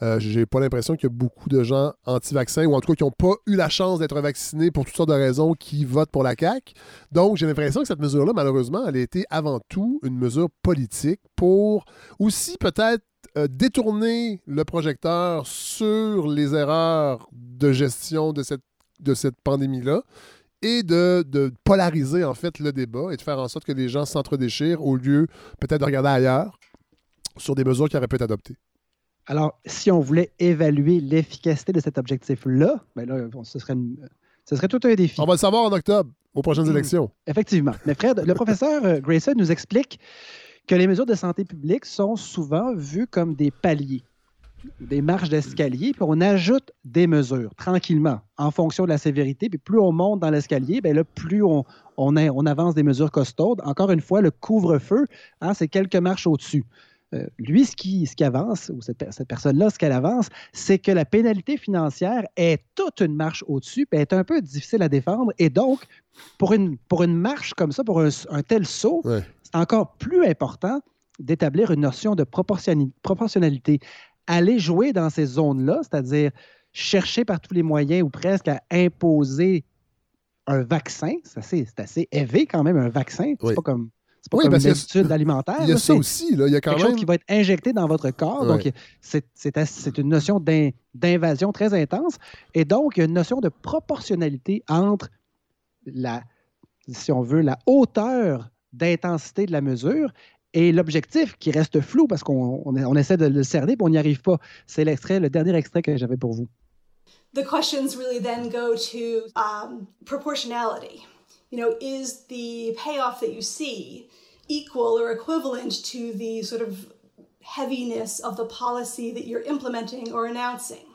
Euh, j'ai pas l'impression qu'il y a beaucoup de gens anti-vaccins ou en tout cas qui n'ont pas eu la chance d'être vaccinés pour toutes sortes de raisons qui votent pour la CAQ. Donc, j'ai l'impression que cette mesure-là, malheureusement, elle a été avant tout une mesure politique pour aussi peut-être euh, détourner le projecteur sur les erreurs de gestion de cette, de cette pandémie-là et de, de, polariser en fait le débat et de faire en sorte que les gens s'entre-déchirent au lieu peut-être de regarder ailleurs sur des mesures qui auraient pu être adoptées. Alors, si on voulait évaluer l'efficacité de cet objectif-là, ben là, ce, serait ce serait tout un défi. On va le savoir en octobre, aux prochaines hmm. élections. Effectivement. Mais Fred, le professeur euh, Grayson nous explique que les mesures de santé publique sont souvent vues comme des paliers, des marches d'escalier, puis on ajoute des mesures tranquillement en fonction de la sévérité. Puis plus on monte dans l'escalier, bien là, plus on, on, on, avance des mesures costaudes. Encore une fois, le couvre-feu, hein, c'est quelques marches au-dessus. Euh, lui, ce qui, ce qui avance, ou cette, cette personne-là, ce qu'elle avance, c'est que la pénalité financière est toute une marche au-dessus, puis est un peu difficile à défendre. Et donc, pour une, pour une marche comme ça, pour un, tel saut, c'est encore plus important d'établir une notion de proportionnalité. Aller jouer dans ces zones-là, c'est-à-dire chercher par tous les moyens ou presque à imposer un vaccin, c'est assez, assez élevé quand même, un vaccin. C'est pas comme c'est pas oui, comme une habitude alimentaire. Il y a ça aussi. Là. Il y a quand quelque même... chose qui va être injecté dans votre corps. Donc, c'est une notion d'invasion très intense. Et donc, il y a une notion de proportionnalité entre la, si on veut, la hauteur d'intensité de la mesure et l'objectif qui reste flou parce qu'on on, essaie de le cerner et on n'y arrive pas. C'est l'extrait, le dernier extrait que j'avais pour vous. The questions really then go to um, proportionality. You know, is the payoff that you see equal or equivalent to the sort of heaviness of the policy that you're implementing or announcing?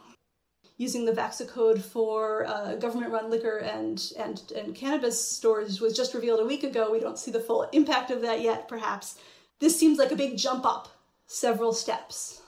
Using the VAXA code for uh, government run liquor and, and, and cannabis stores was just revealed a week ago. We don't see the full impact of that yet, perhaps. This seems like a big jump up several steps.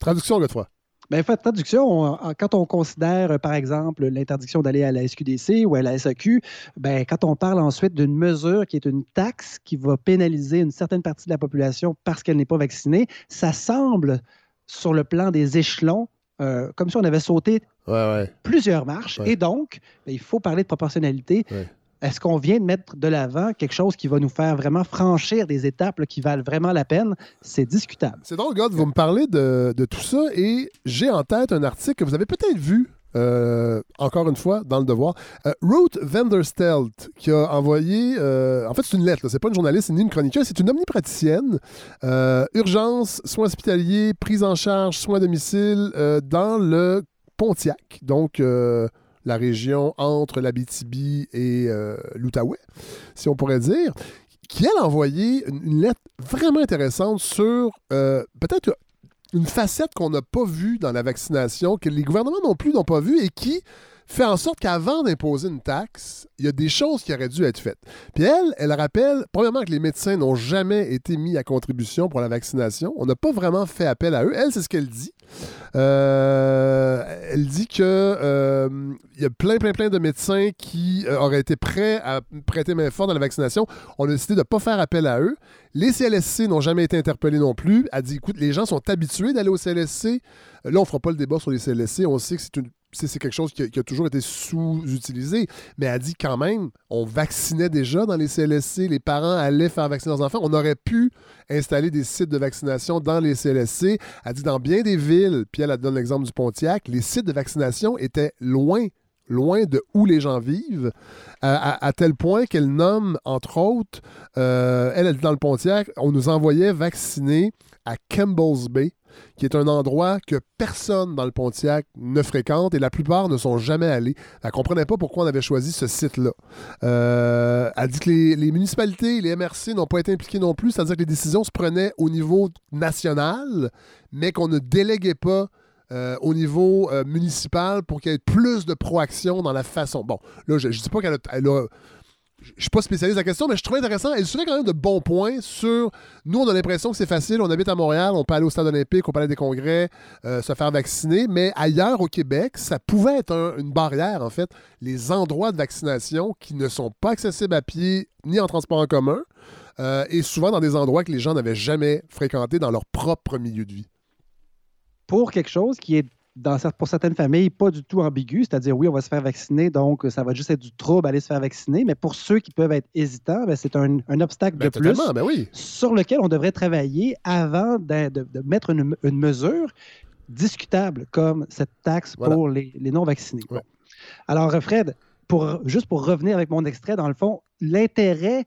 Traduction, Godefroy. Bien, fait traduction, quand on considère, euh, par exemple, l'interdiction d'aller à la SQDC ou à la SAQ, bien, quand on parle ensuite d'une mesure qui est une taxe qui va pénaliser une certaine partie de la population parce qu'elle n'est pas vaccinée, ça semble, sur le plan des échelons, euh, comme si on avait sauté plusieurs marches. Et donc, ben, il faut parler de proportionnalité. Est-ce qu'on vient de mettre de l'avant quelque chose qui va nous faire vraiment franchir des étapes qui valent vraiment la peine? C'est discutable. C'est drôle, God, vous me parlez de, tout ça et j'ai en tête un article que vous avez peut-être vu euh, encore une fois, dans le devoir. Euh, Ruth Vanderstelt, qui a envoyé. Euh, en fait, c'est une lettre, c'est pas une journaliste ni une chroniqueuse, c'est une omnipraticienne. urgence, soins hospitaliers, prise en charge, soins à domicile dans le Pontiac. Donc la région entre l'Abitibi et euh, l'Outaouais, si on pourrait dire, qui, a envoyé une, lettre vraiment intéressante sur euh, peut-être une facette qu'on n'a pas vue dans la vaccination, que les gouvernements non plus n'ont pas vue et qui fait en sorte qu'avant d'imposer une taxe, il y a des choses qui auraient dû être faites. Puis elle, elle rappelle, premièrement, que les médecins n'ont jamais été mis à contribution pour la vaccination. On n'a pas vraiment fait appel à eux. Elle, c'est ce qu'elle dit. Euh, elle dit que euh, il y a plein, plein, plein de médecins qui euh, auraient été prêts à prêter main forte dans la vaccination. On a décidé de ne pas faire appel à eux. Les CLSC n'ont jamais été interpellés non plus. Elle dit écoute, les gens sont habitués d'aller au CLSC. Là, on ne fera pas le débat sur les CLSC. On sait que c'est une c'est quelque chose qui a, toujours été sous-utilisé. Mais elle dit quand même, on vaccinait déjà dans les CLSC, les parents allaient faire vacciner leurs enfants. On aurait pu installer des sites de vaccination dans les CLSC. Elle dit dans bien des villes, puis elle, donne l'exemple du Pontiac, les sites de vaccination étaient loin loin de où les gens vivent, à, tel point qu'elle nomme, entre autres, euh, elle, elle dit dans le Pontiac, on nous envoyait vacciner à Campbell's Bay, qui est un endroit que personne dans le Pontiac ne fréquente et la plupart ne sont jamais allés. Elle ne comprenait pas pourquoi on avait choisi ce site-là. Euh, elle dit que les, les, municipalités, les MRC n'ont pas été impliqués non plus, c'est-à-dire que les décisions se prenaient au niveau national, mais qu'on ne déléguait pas euh, au niveau euh, municipal pour qu'il y ait plus de proaction dans la façon. Bon, là, je ne dis pas qu'elle a, je ne suis pas spécialiste de la question, mais je trouve intéressant. Elle soulève quand même de bons points sur. Nous, on a l'impression que c'est facile. On habite à Montréal, on peut aller au stade olympique, aller à des congrès, euh, se faire vacciner. Mais ailleurs au Québec, ça pouvait être une barrière, en fait. Les endroits de vaccination qui ne sont pas accessibles à pied ni en transport en commun, et souvent dans des endroits que les gens n'avaient jamais fréquentés dans leur propre milieu de vie pour quelque chose qui est dans, pour certaines familles, pas du tout ambigu, c'est-à-dire oui, on va se faire vacciner, donc ça va juste être du trouble aller se faire vacciner, mais pour ceux qui peuvent être hésitants, ben, c'est un, obstacle ben, de plus ben oui. sur lequel on devrait travailler avant de, mettre une, mesure discutable comme cette taxe pour les, non-vaccinés. Alors, Fred, pour, juste pour revenir avec mon extrait, dans le fond, l'intérêt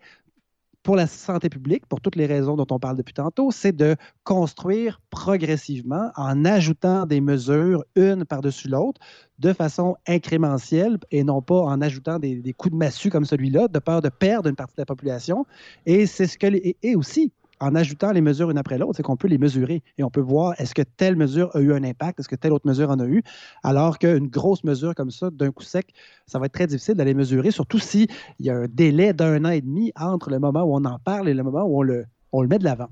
pour la santé publique, pour toutes les raisons dont on parle depuis tantôt, c'est de construire progressivement en ajoutant des mesures une par-dessus l'autre de façon incrémentielle et non pas en ajoutant des, coups de massue comme celui-là, de peur de perdre une partie de la population. Et c'est ce que et aussi en ajoutant les mesures une après l'autre, c'est qu'on peut les mesurer et on peut voir est-ce que telle mesure a eu un impact, est-ce que telle autre mesure en a eu, alors qu'une grosse mesure comme ça, d'un coup sec, ça va être très difficile d'aller mesurer, surtout s'il y a un délai d'un an et demi entre le moment où on en parle et le moment où on le, on le met de l'avant.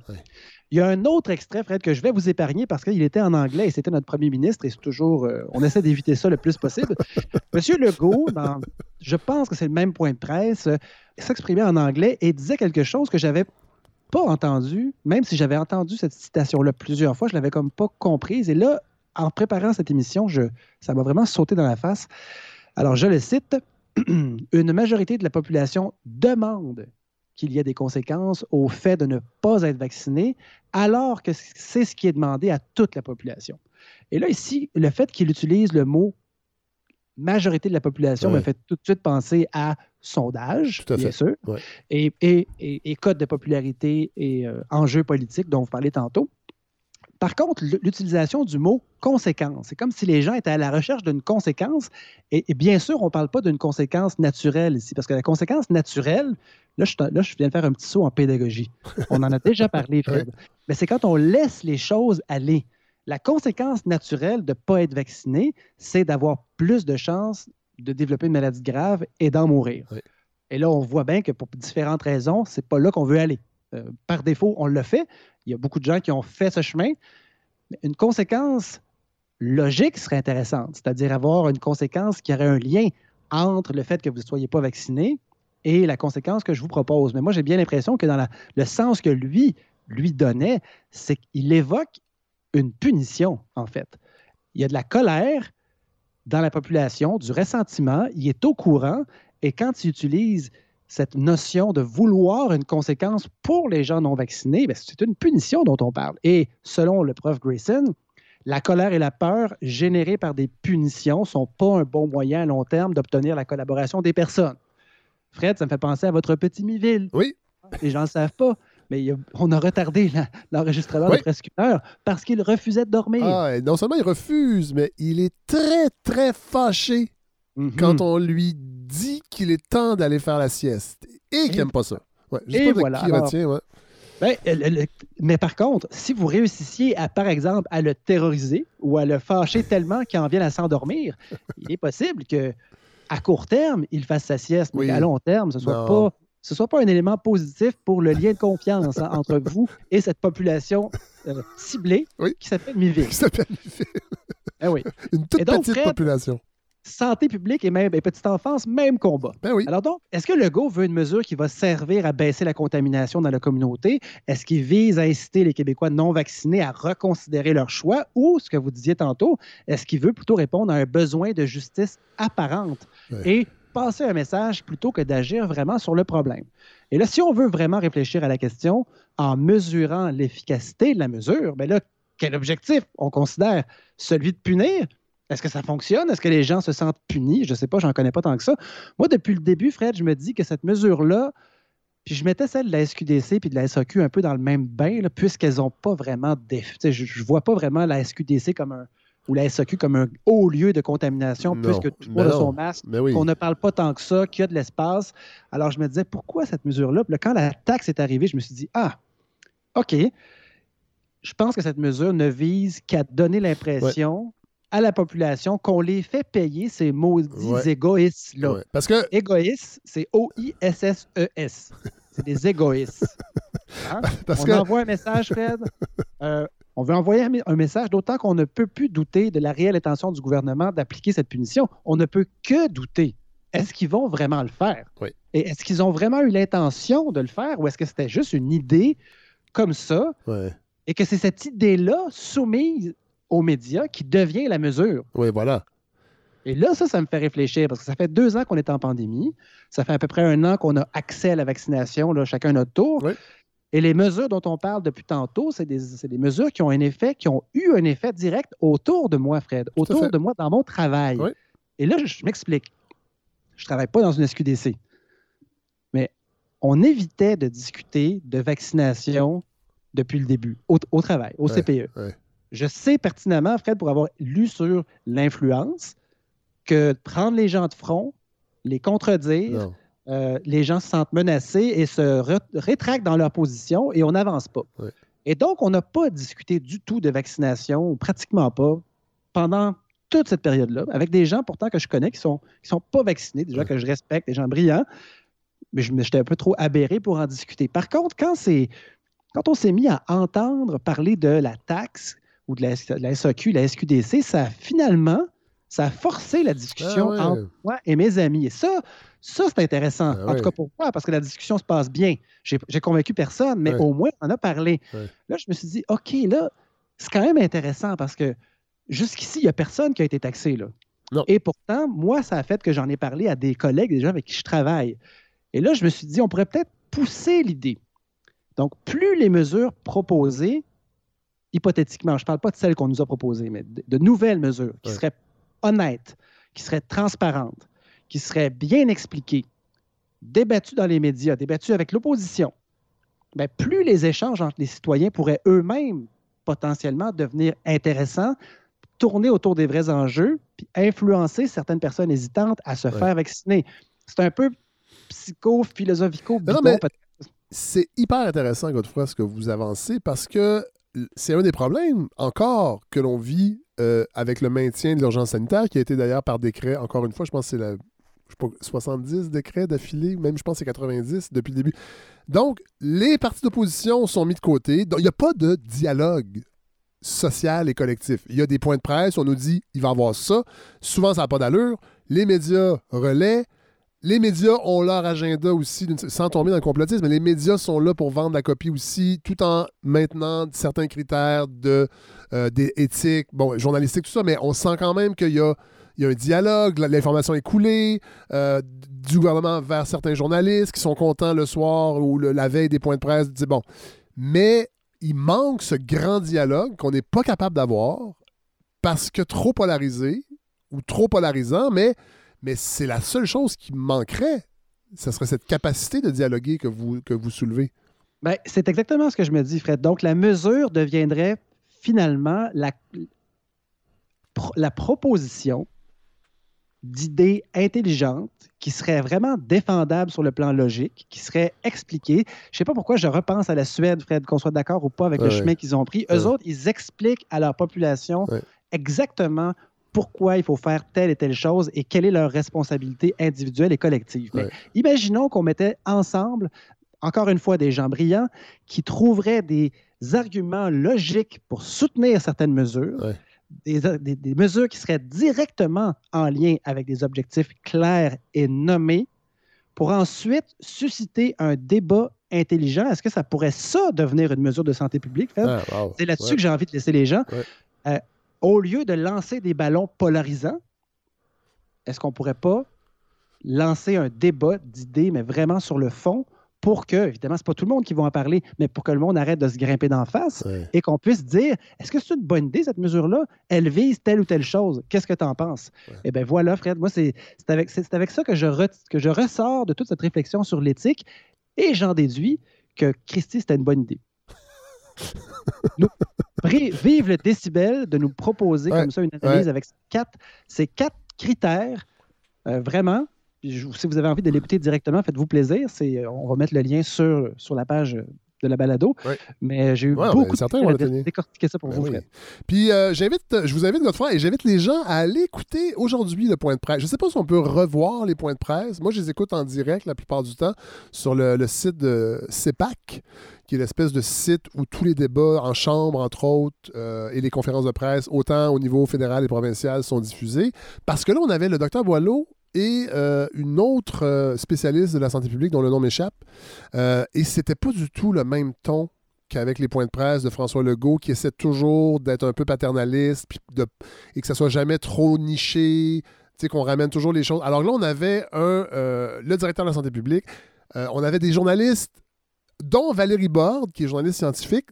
Il y a un autre extrait, Fred, que je vais vous épargner parce qu'il était en anglais et c'était notre premier ministre et c'est toujours, euh, on essaie d'éviter ça le plus possible. Monsieur Legault, je pense que c'est le même point de presse, euh, s'exprimait en anglais et disait quelque chose que j'avais pas entendu, même si j'avais entendu cette citation-là plusieurs fois, je l'avais comme pas comprise. Et là, en préparant cette émission, je, ça m'a vraiment sauté dans la face. Alors, je le cite, une majorité de la population demande qu'il y ait des conséquences au fait de ne pas être vacciné, alors que c'est ce qui est demandé à toute la population. Et là, ici, le fait qu'il utilise le mot majorité de la population me fait tout de suite penser à sondage, bien sûr, et, et, code de popularité et euh, enjeux politiques dont vous parlez tantôt. Par contre, l'utilisation du mot conséquence, c'est comme si les gens étaient à la recherche d'une conséquence. Et, bien sûr, on ne parle pas d'une conséquence naturelle ici, parce que la conséquence naturelle, là je, là, je viens de faire un petit saut en pédagogie. On en a déjà parlé, Fred. Mais c'est quand on laisse les choses aller. La conséquence naturelle de ne pas être vacciné, c'est d'avoir plus de chances de développer une maladie grave et d'en mourir. Et là, on voit bien que pour différentes raisons, c'est pas là qu'on veut aller. Euh, par défaut, on le fait. Il y a beaucoup de gens qui ont fait ce chemin. Mais une conséquence logique serait intéressante, c'est-à-dire avoir une conséquence qui aurait un lien entre le fait que vous ne soyez pas vacciné et la conséquence que je vous propose. Mais moi, j'ai bien l'impression que dans le sens que lui lui donnait, c'est qu'il évoque une punition, en fait. Il y a de la colère dans la population, du ressentiment, il est au courant, et quand il utilise cette notion de vouloir une conséquence pour les gens non vaccinés, ben, c'est une punition dont on parle. Et selon le prof Grayson, la colère et la peur générées par des punitions ne sont pas un bon moyen à long terme d'obtenir la collaboration des personnes. Fred, ça me fait penser à votre petit Miville. Oui. Les gens ne savent pas mais on a retardé l'enregistrement de presque une heure parce qu'il refusait de dormir. Ah, non seulement il refuse, mais il est très, très fâché mhm. quand on lui dit qu'il est temps d'aller faire la sieste et qu'il n'aime pas ça. Ouais, et voilà. Ben, mais par contre, si vous réussissiez à, par exemple, à le terroriser ou à le fâcher tellement qu'il en vienne à s'endormir, il est possible que à court terme, il fasse sa sieste, mais à long terme, ce ne soit pas ce ne soit pas un élément positif pour le lien de confiance hein, entre vous et cette population euh, ciblée qui s'appelle Miville. Qui s'appelle Miville. Eh oui. Une toute petite population. Santé publique et même et petite enfance, même combat. Ben oui. Alors donc, est-ce que Legault veut une mesure qui va servir à baisser la contamination dans la communauté? Est-ce qu'il vise à inciter les Québécois non vaccinés à reconsidérer leur choix? Ou, ce que vous disiez tantôt, est-ce qu'il veut plutôt répondre à un besoin de justice apparente? Et passer un message plutôt que d'agir vraiment sur le problème? Et là, si on veut vraiment réfléchir à la question en mesurant l'efficacité de la mesure, bien là, quel objectif on considère? Celui de punir? Est-ce que ça fonctionne? Est-ce que les gens se sentent punis? Je ne sais pas, j'en connais pas tant que ça. Moi, depuis le début, Fred, je me dis que cette mesure-là, puis je mettais celle de la SQDC puis de la SAQ un peu dans le même bain, puisqu'elles n'ont pas vraiment Je ne vois pas vraiment la SQDC comme un, ou la SAQ comme un haut lieu de contamination, puisque tout le monde a son masque, qu'on ne parle pas tant que ça, qu'il y a de l'espace. Alors, je me disais, pourquoi cette mesure-là? Quand la taxe est arrivée, je me suis dit, ah, OK, je pense que cette mesure ne vise qu'à donner l'impression à la population qu'on les fait payer ces maudits égoïstes-là. Parce que. Égoïstes, c'est O-I-S-S-E-S. c'est des égoïstes. Hein? Parce on que... envoie un message, Fred. Euh, on veut envoyer un message, d'autant qu'on ne peut plus douter de la réelle intention du gouvernement d'appliquer cette punition. On ne peut que douter. Est-ce qu'ils vont vraiment le faire? Et est-ce qu'ils ont vraiment eu l'intention de le faire ou est-ce que c'était juste une idée comme ça? Et que c'est cette idée-là soumise aux médias qui devient la mesure. Oui, voilà. Et là, ça, ça me fait réfléchir parce que ça fait deux ans qu'on est en pandémie. Ça fait à peu près un an qu'on a accès à la vaccination, là, chacun notre tour. Et les mesures dont on parle depuis tantôt, c'est des, des, mesures qui ont un effet, qui ont eu un effet direct autour de moi, Fred, autour de moi dans mon travail. Et là, je, m'explique. Je ne travaille pas dans une SQDC. Mais on évitait de discuter de vaccination depuis le début, au, travail, au CPE je sais pertinemment, Fred, pour avoir lu sur l'influence, que prendre les gens de front, les contredire, euh, les gens se sentent menacés et se rétractent dans leur position et on n'avance pas. Et donc, on n'a pas discuté du tout de vaccination, ou pratiquement pas, pendant toute cette période-là, avec des gens pourtant que je connais qui ne sont, qui sont pas vaccinés, des gens que je respecte, des gens brillants, mais j'étais un peu trop aberré pour en discuter. Par contre, quand, quand on s'est mis à entendre parler de la taxe ou de la, SAQ, la SQDC, ça a finalement, ça a forcé la discussion ah entre moi et mes amis. Et ça, ça c'est intéressant. Ah en tout cas pour moi, parce que la discussion se passe bien. J'ai convaincu personne, mais au moins, on en a parlé. Là, je me suis dit, OK, là, c'est quand même intéressant parce que jusqu'ici, il n'y a personne qui a été taxé. Là. Et pourtant, moi, ça a fait que j'en ai parlé à des collègues, des gens avec qui je travaille. Et là, je me suis dit, on pourrait peut-être pousser l'idée. Donc, plus les mesures proposées hypothétiquement, je ne parle pas de celles qu'on nous a proposées, mais de, nouvelles mesures qui seraient honnêtes, qui seraient transparentes, qui seraient bien expliquées, débattues dans les médias, débattues avec l'opposition, bien, plus les échanges entre les citoyens pourraient eux-mêmes potentiellement devenir intéressants, tourner autour des vrais enjeux, puis influencer certaines personnes hésitantes à se faire vacciner. C'est un peu psycho-philosophico c'est hyper intéressant, Godefroy, ce que vous avancez, parce que c'est un des problèmes encore que l'on vit euh, avec le maintien de l'urgence sanitaire, qui a été d'ailleurs par décret, encore une fois, je pense que c'est la 70 décrets d'affilée, même je pense que c'est 90 depuis le début. Donc, les partis d'opposition sont mis de côté. il n'y a pas de dialogue social et collectif. Il y a des points de presse, on nous dit il va y avoir ça. Souvent, ça n'a pas d'allure. Les médias relaient les médias ont leur agenda aussi, sans tomber dans le complotisme, mais les médias sont là pour vendre la copie aussi, tout en maintenant certains critères de, euh, bon, journalistique, tout ça, mais on sent quand même qu'il y a, un dialogue, l'information est coulée euh, du gouvernement vers certains journalistes qui sont contents le soir ou la veille des points de presse. Bon. Mais il manque ce grand dialogue qu'on n'est pas capable d'avoir parce que trop polarisé ou trop polarisant, mais mais c'est la seule chose qui manquerait. Ce serait cette capacité de dialoguer que vous, que vous soulevez. Bien, c'est exactement ce que je me dis, Fred. Donc, la mesure deviendrait finalement la, la proposition d'idées intelligentes qui seraient vraiment défendables sur le plan logique, qui seraient expliquées. Je ne sais pas pourquoi je repense à la Suède, Fred, qu'on soit d'accord ou pas avec le chemin qu'ils ont pris. Eux autres, ils expliquent à leur population exactement pourquoi il faut faire telle et telle chose et quelle est leur responsabilité individuelle et collective. imaginons qu'on mettait ensemble, encore une fois, des gens brillants qui trouveraient des arguments logiques pour soutenir certaines mesures, des, mesures qui seraient directement en lien avec des objectifs clairs et nommés pour ensuite susciter un débat intelligent. Est-ce que ça pourrait ça devenir une mesure de santé publique? Ah, C'est là-dessus que j'ai envie de laisser les gens. Euh, au lieu de lancer des ballons polarisants, est-ce qu'on ne pourrait pas lancer un débat d'idées, mais vraiment sur le fond, pour que, évidemment, ce n'est pas tout le monde qui va en parler, mais pour que le monde arrête de se grimper d'en face et qu'on puisse dire est-ce que c'est une bonne idée, cette mesure-là? Elle vise telle ou telle chose. Qu'est-ce que tu en penses Eh bien, voilà, Fred, moi, c'est avec, avec, ça que je, que je ressors de toute cette réflexion sur l'éthique et j'en déduis que Christy, c'était une bonne idée. vive le décibel de nous proposer comme ça une analyse avec quatre, ces quatre critères, euh, vraiment, si vous avez envie de l'écouter directement, faites-vous plaisir. C'est, on va mettre le lien sur, sur la page de la balado. Mais j'ai eu beaucoup de décortiquer ça pour ben vous, Puis euh, j'invite, je vous invite, Godefroy, et j'invite les gens à aller écouter aujourd'hui le point de presse. Je ne sais pas si on peut revoir les points de presse. Moi, je les écoute en direct la plupart du temps sur le, site de CEPAC qui est l'espèce de site où tous les débats en chambre, entre autres, euh, et les conférences de presse, autant au niveau fédéral et provincial, sont diffusées. Parce que là, on avait le docteur Boileau et euh, une autre euh, spécialiste de la santé publique dont le nom m'échappe. Euh, et c'était pas du tout le même ton qu'avec les points de presse de François Legault, qui essaie toujours d'être un peu paternaliste et que ça soit jamais trop niché, qu'on ramène toujours les choses. Alors là, on avait un, le directeur de la santé publique, on avait des journalistes, dont Valérie Borde, qui est journaliste scientifique,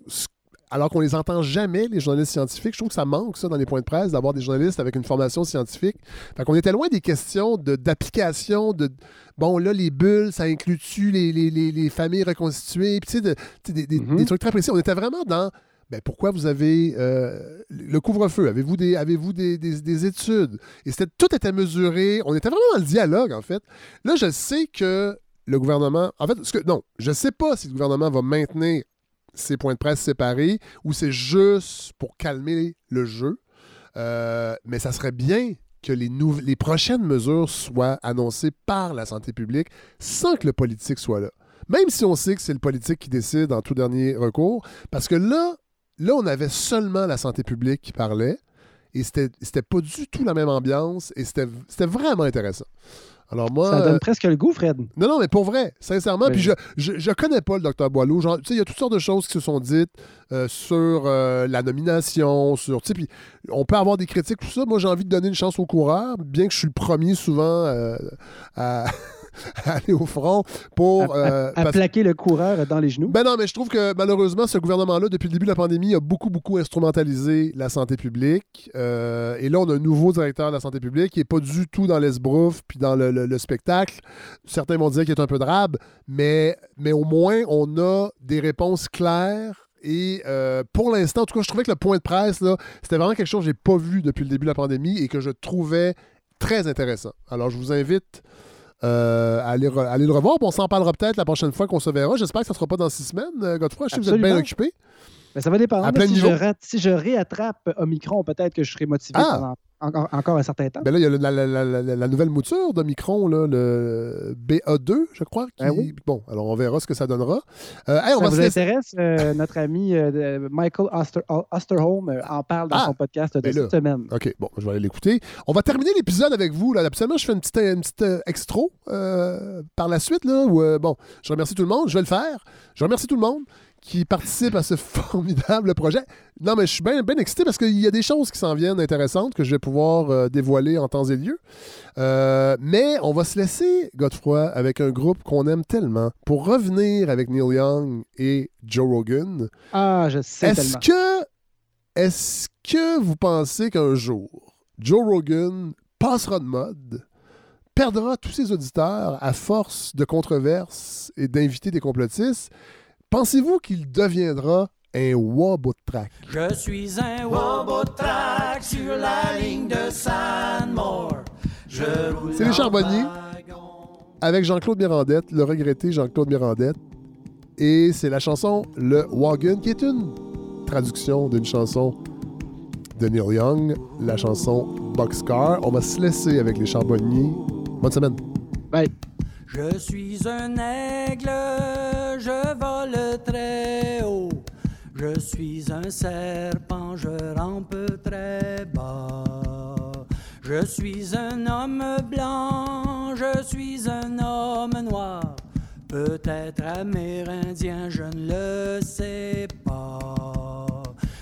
alors qu'on les entend jamais, les journalistes scientifiques. Je trouve que ça manque, ça, dans les points de presse, d'avoir des journalistes avec une formation scientifique. Fait qu'on était loin des questions d'application, de, bon, là, les bulles, ça inclut-tu les, les, familles reconstituées, puis tu sais, des, mm-hmm. trucs très précis. On était vraiment dans, ben, pourquoi vous avez euh, le couvre-feu? Avez-vous des, avez des, des, études? Et tout était mesuré. On était vraiment dans le dialogue, en fait. Là, je sais que le gouvernement. En fait, ce que, non, je ne sais pas si le gouvernement va maintenir ces points de presse séparés ou c'est juste pour calmer le jeu. Euh, mais ça serait bien que les, prochaines mesures soient annoncées par la santé publique sans que le politique soit là. Même si on sait que c'est le politique qui décide en tout dernier recours, parce que là, là, on avait seulement la santé publique qui parlait et c'était pas du tout la même ambiance et c'était vraiment intéressant. Alors moi, ça donne presque le goût, Fred. Non, non, mais pour vrai, sincèrement. Puis je, je, connais pas le docteur Boileau. Genre, il y a toutes sortes de choses qui se sont dites euh, sur euh, la nomination, sur. Puis on peut avoir des critiques, tout ça. Moi, j'ai envie de donner une chance aux coureurs, bien que je suis le premier souvent euh, à. aller au front pour. À, euh, plaquer le coureur dans les genoux. Ben non, mais je trouve que malheureusement, ce gouvernement-là, depuis le début de la pandémie, a beaucoup, beaucoup instrumentalisé la santé publique. Euh, et là, on a un nouveau directeur de la santé publique qui n'est pas du tout dans l'esbrouf puis dans le, spectacle. Certains vont dire qu'il est un peu drabe, mais, mais au moins, on a des réponses claires et euh, pour l'instant, en tout cas, je trouvais que le point de presse, c'était vraiment quelque chose que je n'ai pas vu depuis le début de la pandémie et que je trouvais très intéressant. Alors, je vous invite euh, aller, le revoir. on s'en parlera peut-être la prochaine fois qu'on se verra. J'espère que ça ne sera pas dans six semaines, euh, Godefroy. Je sais que vous êtes bien occupé. Mais ça va dépendre. Si je, si, je réattrape Omicron, peut-être que je serai motivé ah! pendant encore un certain temps. Ben là, il y a la, nouvelle mouture d'Omicron, le BA2, je crois. Ben bon, alors on verra ce que ça donnera. Euh, ça vous intéresse, euh, notre ami euh, Michael Osterholm en parle dans ah! son podcast de ben cette semaine. OK, bon, je vais aller l'écouter. On va terminer l'épisode avec vous. Là. Absolument, je fais une petite, une petite extro par la suite. Là, où, bon, je remercie tout le monde. Je vais le faire. Je remercie tout le monde qui participe à ce formidable projet. Non, mais je suis bien excité parce qu'il y a des choses qui s'en viennent intéressantes que je vais pouvoir euh, dévoiler en temps et lieu. Euh, mais on va se laisser, Godefroy, avec un groupe qu'on aime tellement pour revenir avec Neil Young et Joe Rogan. Ah, je sais est-ce Que, est-ce que vous pensez qu'un jour, Joe Rogan passera de mode? perdra tous ses auditeurs à force de controverses et d'inviter des complotistes? Pensez-vous qu'il deviendra un Track? Je suis un Track sur la ligne de Sandmore. C'est les Charbonniers avec Jean-Claude Mirandette, le regretté Jean-Claude Mirandette. Et c'est la chanson Le Wagon, qui est une traduction d'une chanson de Neil Young, la chanson Boxcar. On va se laisser avec les Charbonniers. Bonne semaine. Bye. Je suis un aigle, je vole très haut. Je suis un serpent, je rampe très bas. Je suis un homme blanc, je suis un homme noir. Peut-être amérindien, je ne le sais pas.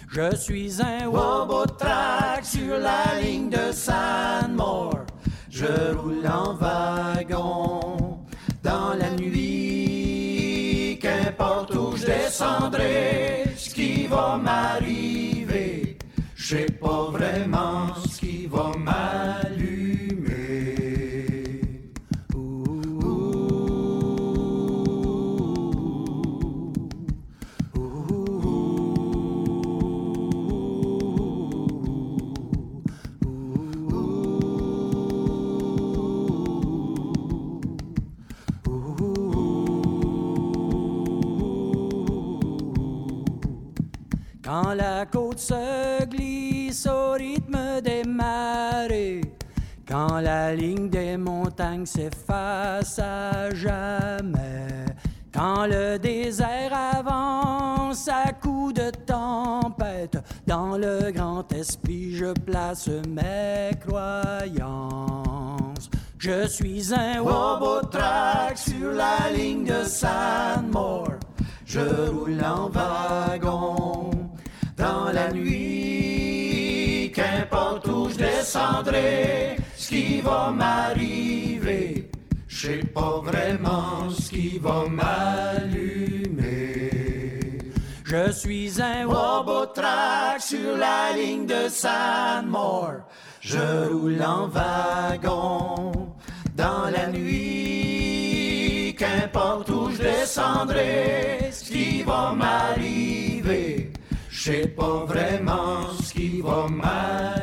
Je suis un Wobotrack sur la ligne de Sandmore. Je roule en wagon la nuit. Qu'importe où je descendrai, ce qui va m'arriver, je sais pas vraiment ce qui va m'allumer. Quand la côte se glisse au rythme des marées, quand la ligne des montagnes s'efface à jamais, quand le désert avance à coups de tempête, dans le grand esprit je place mes croyances. Je suis un Wobotrack sur la ligne de Sandmore. Je roule en wagon dans la nuit. Qu'importe où je descendrai, ce qui va m'arriver, je sais pas vraiment ce qui va m'allumer. Je suis un Wobotrack sur la ligne de Sandmore. Je roule en wagon dans la nuit. Qu'importe où je descendrai, ce qui va m'arriver, Je sais pas vraiment ce qui va mal.